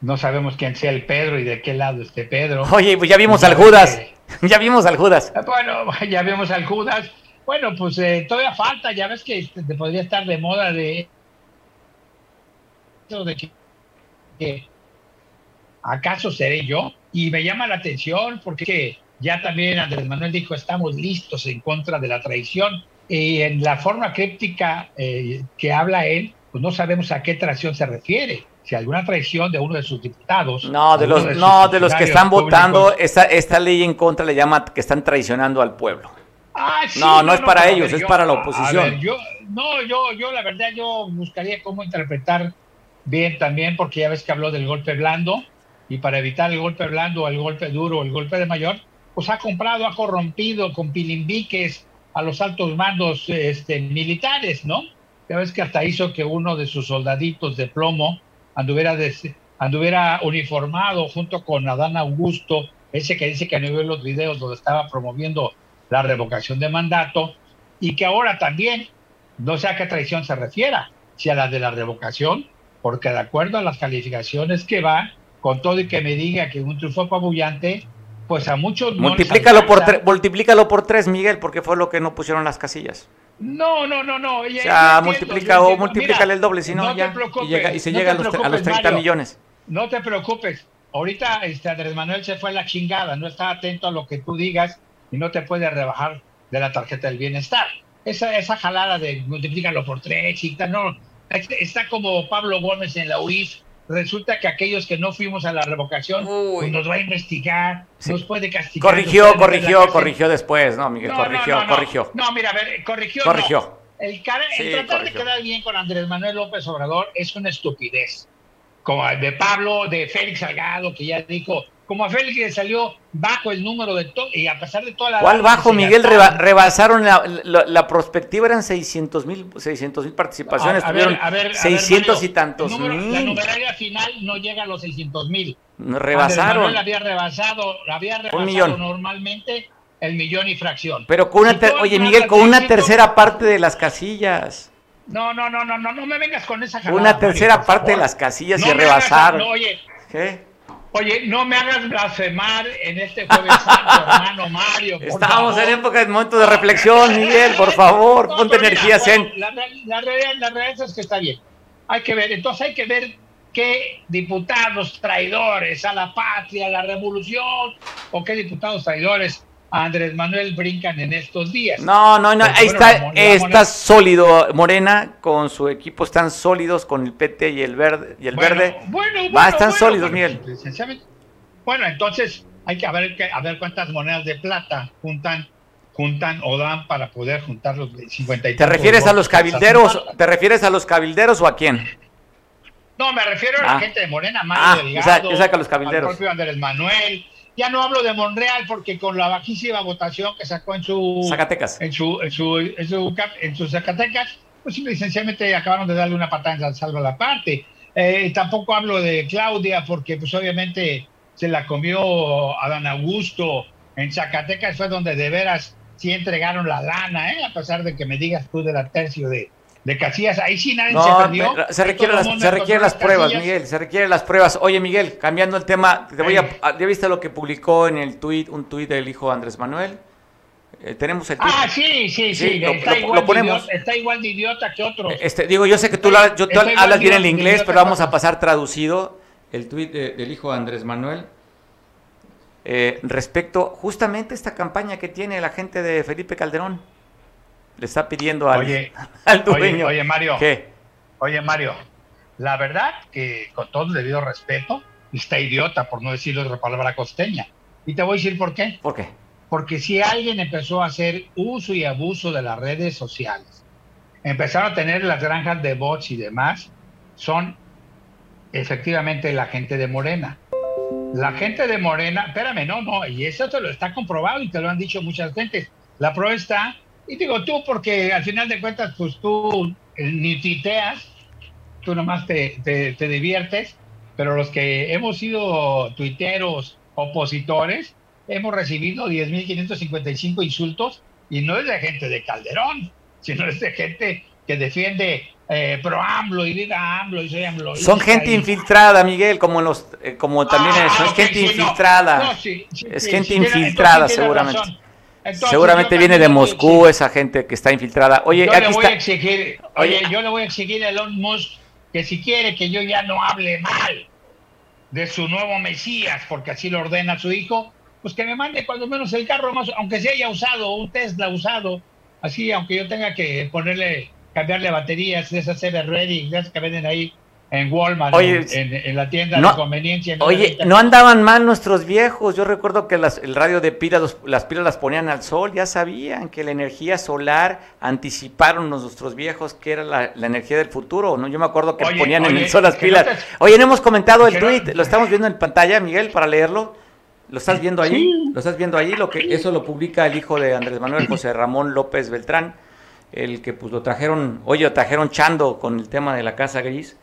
No sabemos quién sea el Pedro y de qué lado esté Pedro. Oye, pues ya vimos al Judas, que- ya vimos al Judas. bueno, ya vemos al Judas. Bueno, pues eh, todavía falta, ya ves que este, te podría estar de moda de de que, que acaso seré yo y me llama la atención porque ya también Andrés Manuel dijo estamos listos en contra de la traición y en la forma críptica eh, que habla él, pues no sabemos a qué traición se refiere. Si alguna traición de uno de sus diputados. No, de los, no, de los que están votando, esta, esta ley en contra le llama que están traicionando al pueblo. Ah, sí, No, no es para ellos, ver, es yo- para la oposición. ver, yo, no, yo, yo la verdad, yo buscaría cómo interpretar bien también, porque ya ves que habló del golpe blando, y para evitar el golpe blando, el golpe duro, el golpe de mayor, pues ha comprado, ha corrompido con pilimbiques a los altos mandos este, militares, ¿no? Ya ves que hasta hizo que uno de sus soldaditos de plomo anduviera, anduviera uniformado junto con Adán Augusto, ese que dice que no vio los videos donde estaba promoviendo la revocación de mandato, y que ahora también, no sé a qué traición se refiera, si a la de la revocación, porque de acuerdo a las calificaciones que va, con todo y que me diga que un triunfo apabullante, pues a muchos no Multiplícalo por, tre- multiplícalo por tres, Miguel, porque fue lo que no pusieron las casillas. No, no, no, no. O sea, multiplica o multiplícale Mira, el doble, si no, ya. y, llega- y se no llega a los, a los preocupes, 30 Mario. millones. No te preocupes. Ahorita este Andrés Manuel se fue a la chingada, no está atento a lo que tú digas y no te puede rebajar de la tarjeta del bienestar. Esa, esa jalada de multiplícalo por tres y tal, no. Es- Está como Pablo Gómez en la UIF. Resulta que aquellos que no fuimos a la revocación, pues nos va a investigar, nos puede castigar. Corrigió, corrigió, corrigió después, ¿no, Miguel? No, corrigió, no, no, no. corrigió. No, mira, a ver, corrigió. Corrigió. no. El, cara- el Sí, tratar corrigió. de quedar bien con Andrés Manuel López Obrador es una estupidez. Como el de Pablo, de Félix Salgado, que ya dijo, como a Félix le salió bajo el número de todo, y a pesar de toda la. ¿Cuál que bajo, Miguel? Reba- rebasaron la, la, la prospectiva, eran 600 mil 600 mil participaciones, A- a ver, tuvieron a ver, a ver, 600 Mario, y tantos número- La mil. numeraria final no llega a los 600 mil. Rebasaron. Manuel había rebasado, había rebasado millón. normalmente el millón y fracción. Pero con una, ter- oye Miguel, con una tercera parte de las casillas. No, no, no, no, no, no me vengas con esa jalada, Una Mario, tercera por parte de las casillas No y rebasaron. no, oye, ¿Qué? Oye, no me hagas blasfemar en este jueves santo, hermano Mario. Estamos favor. en época de momento de reflexión, Miguel, por favor, No, ponte energía bueno, zen. La, la realidad, la realidad es que está bien. Hay que ver, entonces hay que ver qué diputados traidores a la patria, a la revolución, o qué diputados traidores a Andrés Manuel brincan en estos días. No, no, no, Porque, ahí bueno, está, la está sólido Morena con su equipo, están sólidos con el PT y el verde y el Bueno, verde. Bueno, Va, bueno, están bueno, sólidos, Miguel. Bueno, entonces hay que a ver, a ver cuántas monedas de plata juntan, juntan o dan para poder juntar los 50 y ¿Te tantos refieres a los cabilderos? ¿Te refieres a los cabilderos o a quién? No, me refiero a la Ah. gente de Morena, Ah, Mario yo Delgado, a los cabilderos. al propio Andrés Manuel. Ya no hablo de Monreal porque con la bajísima votación que sacó en su Zacatecas. en su en su en su, en Zacatecas, pues sencillamente acabaron de darle una patada en salva a la parte. Eh, tampoco hablo de Claudia porque pues obviamente se la comió Adán Augusto en Zacatecas fue donde de veras sí entregaron la lana, ¿eh? a pesar de que me digas tú de la tercio de, de Casillas, ahí sí nadie se perdió. se requieren las, se requieren las pruebas, casillas. Miguel, se requieren las pruebas. Oye, Miguel, cambiando el tema, te voy a, ¿ya viste lo que publicó en el tuit, un tuit del hijo de Andrés Manuel? Eh, tenemos el Ah, sí, sí, sí. lo, está, lo- igual lo de ponemos. idiota, está igual de idiota que otros. Este, digo, yo sé que tú, yo- tú hablas bien el inglés, pero vamos a pasar traducido el tuit de- del hijo de Andrés Manuel eh, respecto justamente a esta campaña que tiene la gente de Felipe Calderón. Le está pidiendo al, Oye, al oye, Mario. ¿Qué? Oye, Mario, la verdad que con todo el debido respeto, está idiota, por no decir otra palabra costeña. Y te voy a decir por qué. ¿Por qué? Porque si alguien empezó a hacer uso y abuso de las redes sociales, empezaron a tener las granjas de bots y demás, son efectivamente la gente de Morena. La gente de Morena, espérame, no, no, y eso te lo está comprobado y te lo han dicho muchas gentes. La prueba está, y digo tú, porque al final de cuentas, pues tú eh, ni titeas, tú nomás te, te, te diviertes, pero los que hemos sido tuiteros opositores, hemos recibido 10.555 insultos y no es de gente de Calderón, sino es de gente que defiende eh, pro AMLO y viva AMLO y soy AMLO. Son gente infiltrada, Miguel, como los, eh, como también Ah, es, gente sí, infiltrada. No, sí, sí, es gente infiltrada, seguramente. razón. Entonces, seguramente viene de Moscú esa gente que está infiltrada. Oye, yo aquí le voy está. a exigir, oye, yo le voy a exigir a Elon Musk que si quiere que yo ya no hable mal de su nuevo Mesías, porque así lo ordena su hijo, pues que me mande cuando menos el carro más, aunque se haya usado, un Tesla usado, así, aunque yo tenga que ponerle, cambiarle baterías de esas Ever Ready, de esas que venden ahí en Walmart, Oye, en, en- en la tienda no- de conveniencia. en Oye, no andaban mal nuestros viejos. Yo recuerdo que las- el radio de pilas, los- las pilas las ponían al sol. Ya sabían que la energía solar anticiparon nuestros viejos que era la, la energía del futuro. ¿no? Yo me acuerdo que Oye, ponían en el sol las no pilas. te- Oye, no hemos comentado el tweet. Lo estamos viendo en pantalla, Miguel, para leerlo. ¿Lo estás viendo ahí? ¿Lo estás viendo ahí? Lo que, eso lo publica el hijo de Andrés Manuel, José Ramón López Beltrán, el que pues lo trajeron, oye, lo trajeron chando con el tema de la Casa Gris,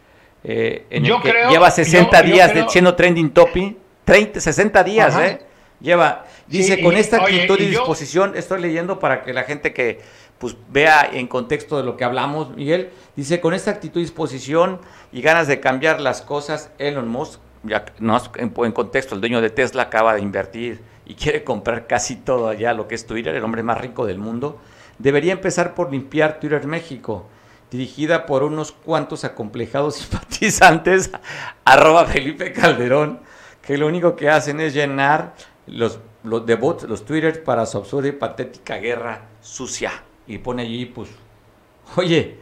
eh, en Yo el que creo- lleva 60 yo- yo días creo- de siendo trending topic, 30, 60 días, Ajá. ¿eh? Lleva, dice, Sí, con y- esta actitud y y yo- disposición, estoy leyendo para que la gente que pues vea en contexto de lo que hablamos, Miguel, dice, con esta actitud y disposición y ganas de cambiar las cosas, Elon Musk, ya no en, en contexto, el dueño de Tesla acaba de invertir y quiere comprar casi todo allá lo que es Twitter, el hombre más rico del mundo, debería empezar por limpiar Twitter México, dirigida por unos cuantos acomplejados simpatizantes, arroba Felipe Calderón, que lo único que hacen es llenar los, los de bots, los Twitter para su absurda y patética guerra sucia. Y pone allí, pues, oye,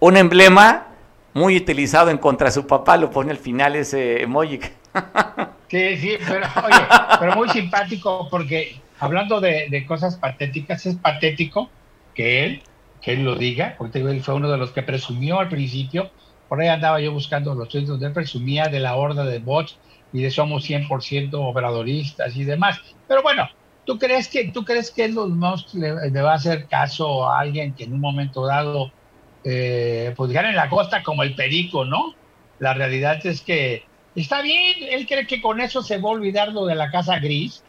un emblema muy utilizado en contra de su papá, lo pone al final ese emoji. Sí, sí, pero oye, pero muy simpático porque hablando de, de cosas patéticas, es patético que él, que él lo diga, porque él fue uno de los que presumió al principio, por ahí andaba yo buscando los tweets donde él presumía de la horda de bots y de somos 100% obradoristas y demás. Pero bueno, ¿tú crees que, tú crees que Elon Musk le, le va a hacer caso a alguien que en un momento dado, eh, pues digan en la costa como el perico, ¿no? La realidad es que Está bien, él cree que con eso se va a olvidar lo de la casa gris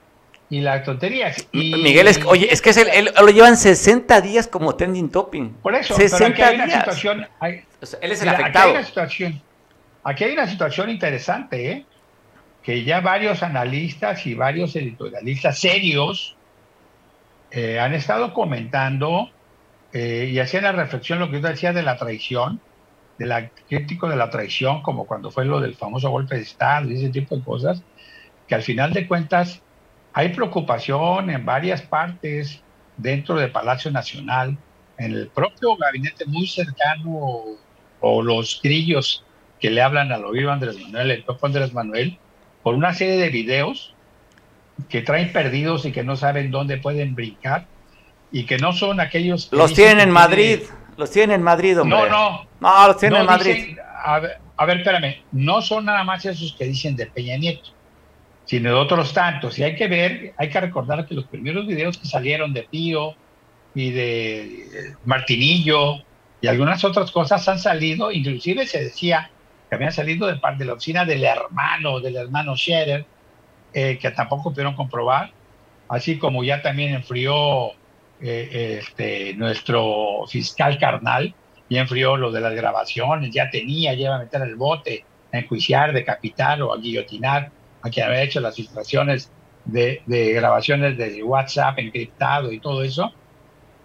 y las tonterías. Y, Miguel, es, oye, es que es el, lo llevan 60 días como trending topping. Por eso, 60 pero aquí hay una días. situación. hay- O sea, él es el mira, afectado. Aquí hay, una situación, aquí hay una situación interesante, ¿eh? que ya varios analistas y varios editorialistas serios eh, han estado comentando eh, y hacían la reflexión, lo que yo decía de la traición, de la crítico de la traición, como cuando fue lo del famoso golpe de Estado y ese tipo de cosas, que al final de cuentas hay preocupación en varias partes dentro del Palacio Nacional, en el propio gabinete muy cercano o los grillos que le hablan al oído a Andrés Manuel, el propio Andrés Manuel, por una serie de videos que traen perdidos y que no saben dónde pueden brincar y que no son aquellos... que Los tienen en Madrid. Los tienen en Madrid, hombre. No, no. No, los tienen No, en Madrid. dicen- a, ver, a ver, espérame, no son nada más esos que dicen de Peña Nieto, sino de otros tantos. Y hay que ver, hay que recordar que los primeros videos que salieron de Pío y de eh, Martinillo y algunas otras cosas han salido, inclusive se decía que habían salido de parte de la oficina del hermano, del hermano Scherer, eh, que tampoco pudieron comprobar, así como ya también enfrió eh, este, nuestro fiscal carnal, ya enfrió lo de las grabaciones, ya tenía, ya iba a meter el bote, a enjuiciar, decapitar o a guillotinar a quien había hecho las filtraciones de, de grabaciones de WhatsApp encriptado y todo eso,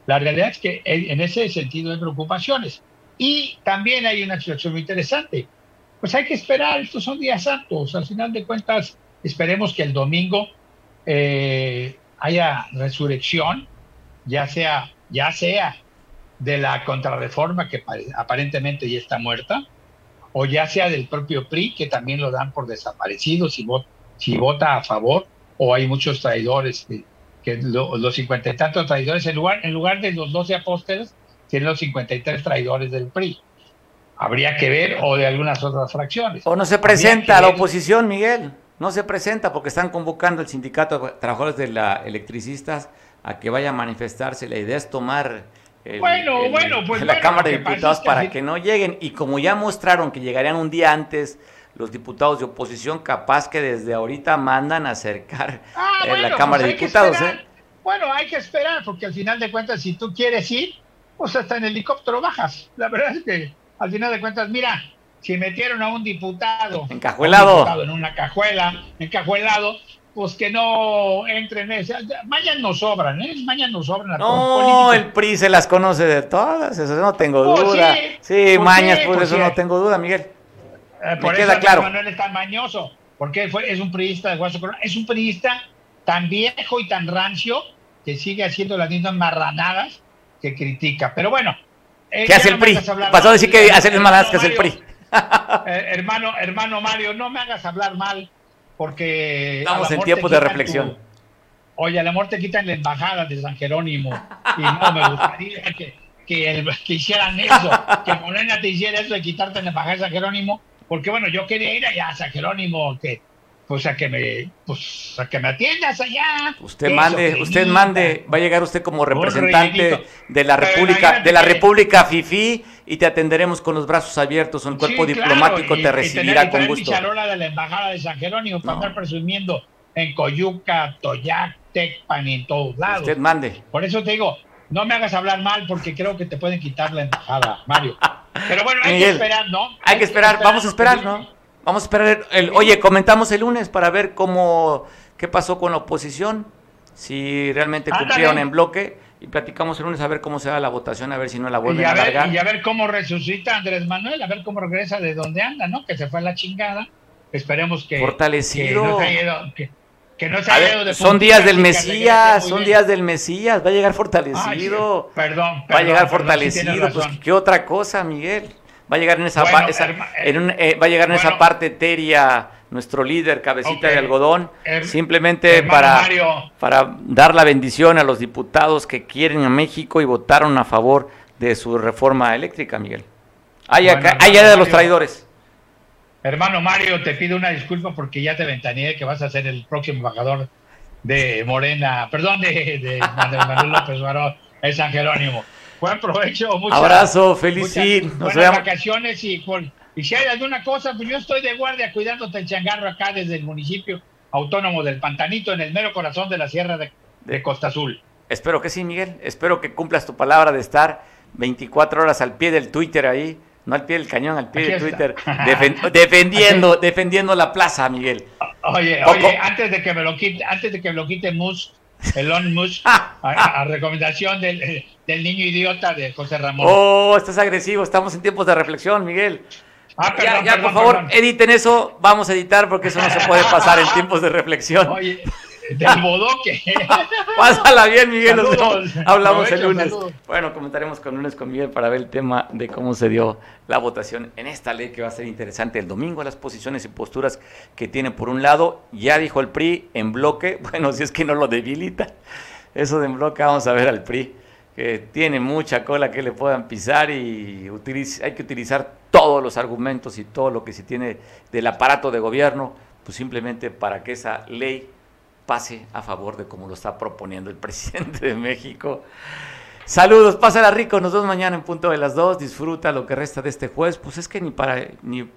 la realidad es que en ese sentido hay preocupaciones. Y también hay una situación muy interesante. Pues hay que esperar, estos son días santos. Al final de cuentas, esperemos que el domingo eh, haya resurrección, ya sea, ya sea de la contrarreforma que aparentemente ya está muerta, o ya sea del propio PRI, que también lo dan por desaparecido si, si vota a favor, o hay muchos traidores que, que los cincuenta y tantos traidores, en lugar, en lugar de los doce apóstoles, tienen los cincuenta y tres traidores del PRI. Habría que ver, o de algunas otras fracciones. O no se presenta a la oposición, Miguel. No se presenta porque están convocando el sindicato de trabajadores de la electricistas a que vaya a manifestarse. La idea es tomar bueno, bueno, pues la Cámara de Diputados para que no lleguen. Y como ya mostraron que llegarían un día antes los diputados de oposición, capaz que desde ahorita mandan a acercar ah, la Cámara de pues Diputados. ¿eh? Bueno, hay que esperar, porque al final de cuentas, si tú quieres ir, pues hasta en helicóptero bajas. La verdad es que al final de cuentas, mira, si metieron a un diputado, encajuelado, en una cajuela, encajuelado, pues que no entren ese. Mañana no sobran, ¿eh? Mañana no sobran. No, el PRI se las conoce de todas, eso no tengo pues duda. Sí, mañas, por pues eso no tengo duda, Miguel. Eh, por eso claro. Manuel es tan mañoso, porque fue, es un priista de Guaso es un priista tan viejo y tan rancio que sigue haciendo las mismas marranadas que critica. Pero bueno. Eh, ¿Qué hace el PRI? Pasó a decir que hace las marranadas que hace el PRI. Eh, hermano, hermano Mario, no me hagas hablar mal, porque. Estamos en tiempo de reflexión. oye, al amor te quitan la embajada de San Jerónimo. Y no me gustaría que, que, que hicieran eso, que Morena te hiciera eso de quitarte la embajada de San Jerónimo porque bueno, yo quería ir allá a San Jerónimo, que, pues a que me, pues a que me atiendas allá. Usted mande, usted mande, va a llegar usted como representante de la República, de la República Fifi y te atenderemos con los brazos abiertos, un cuerpo diplomático te recibirá con gusto. Charola de la embajada de San Jerónimo para andar presumiendo en Coyuca, Toyac, Tecpan y en todos lados. Usted mande. Por eso te digo, no me hagas hablar mal porque creo que te pueden quitar la embajada, Mario. Pero bueno, hay que esperar, ¿no? Hay, que, esperar, vamos a esperar, ¿no? Vamos a esperar. El, oye, comentamos el lunes para ver cómo, qué pasó con la oposición, si realmente cumplieron en bloque y platicamos el lunes a ver cómo se da la votación, a ver si no la vuelven a, ver, Y a ver cómo resucita Andrés Manuel, a ver cómo regresa de donde anda, ¿no? Que se fue a la chingada. Esperemos que... Fortalecido. Que no se haya son días del Mesías, son días del Mesías, va a llegar fortalecido. perdón, Va a llegar fortalecido, pues qué otra cosa, Miguel. Va a llegar en esa, eh, va a llegar en esa parte eteria nuestro líder, cabecita de algodón, simplemente para, para dar la bendición a los diputados que quieren a México y votaron a favor de su reforma eléctrica, Miguel. Allá, allá de los traidores. Hermano Mario, te pido una disculpa porque ya te ventaneé que vas a ser el próximo embajador de Morena, perdón, de, de Manuel López Baró, el San Jerónimo. Buen provecho, muchas Abrazo, feliz Buenas vacaciones y, y si hay alguna cosa, pues yo estoy de guardia cuidándote el changarro acá desde el municipio autónomo del Pantanito, en el mero corazón de la sierra de, de Costa Azul. Espero que sí, Miguel. Espero que cumplas tu palabra de estar 24 horas al pie del Twitter ahí no al pie del cañón, al pie de Twitter, defendiendo, defendiendo la plaza, Miguel. Oye, oye, antes de que me lo quite, antes de que me lo quite Musk, Elon Musk, a, recomendación del, del, niño idiota de José Ramón. Oh, estás agresivo, estamos en tiempos de reflexión, Miguel. Ah, ya, ya por favor, editen eso, vamos a editar porque eso no se puede pasar en tiempos de reflexión. Oye, del bodoque. Pásala bien, Miguel. hablamos el lunes. Bueno, comentaremos con lunes con Miguel para ver el tema de cómo se dio la votación en esta ley que va a ser interesante el domingo, las posiciones y posturas que tiene por un lado. Ya dijo el PRI en bloque, bueno, si es que no lo debilita. Eso de en bloque, vamos a ver al PRI que tiene mucha cola que le puedan pisar y hay que utilizar todos los argumentos y todo lo que se tiene del aparato de gobierno, pues simplemente para que esa ley pase a favor de como lo está proponiendo el presidente de México. Saludos, pásala rico, nos vemos mañana en punto de las dos, disfruta lo que resta de este jueves, pues es que ni para, ni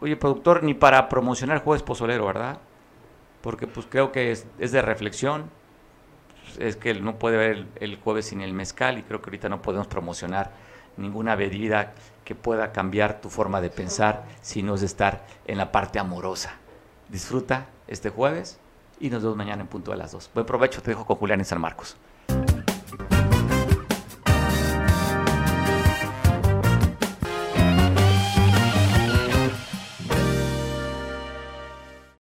oye productor, ni para promocionar jueves pozolero, ¿verdad? Porque pues creo que es, de reflexión, es que no puede haber el, jueves sin el mezcal y creo que ahorita no podemos promocionar ninguna bebida que pueda cambiar tu forma de pensar, sino es de estar en la parte amorosa. Disfruta este jueves y nos vemos mañana en punto de las 2. Buen provecho, te dejo con Julián en San Marcos.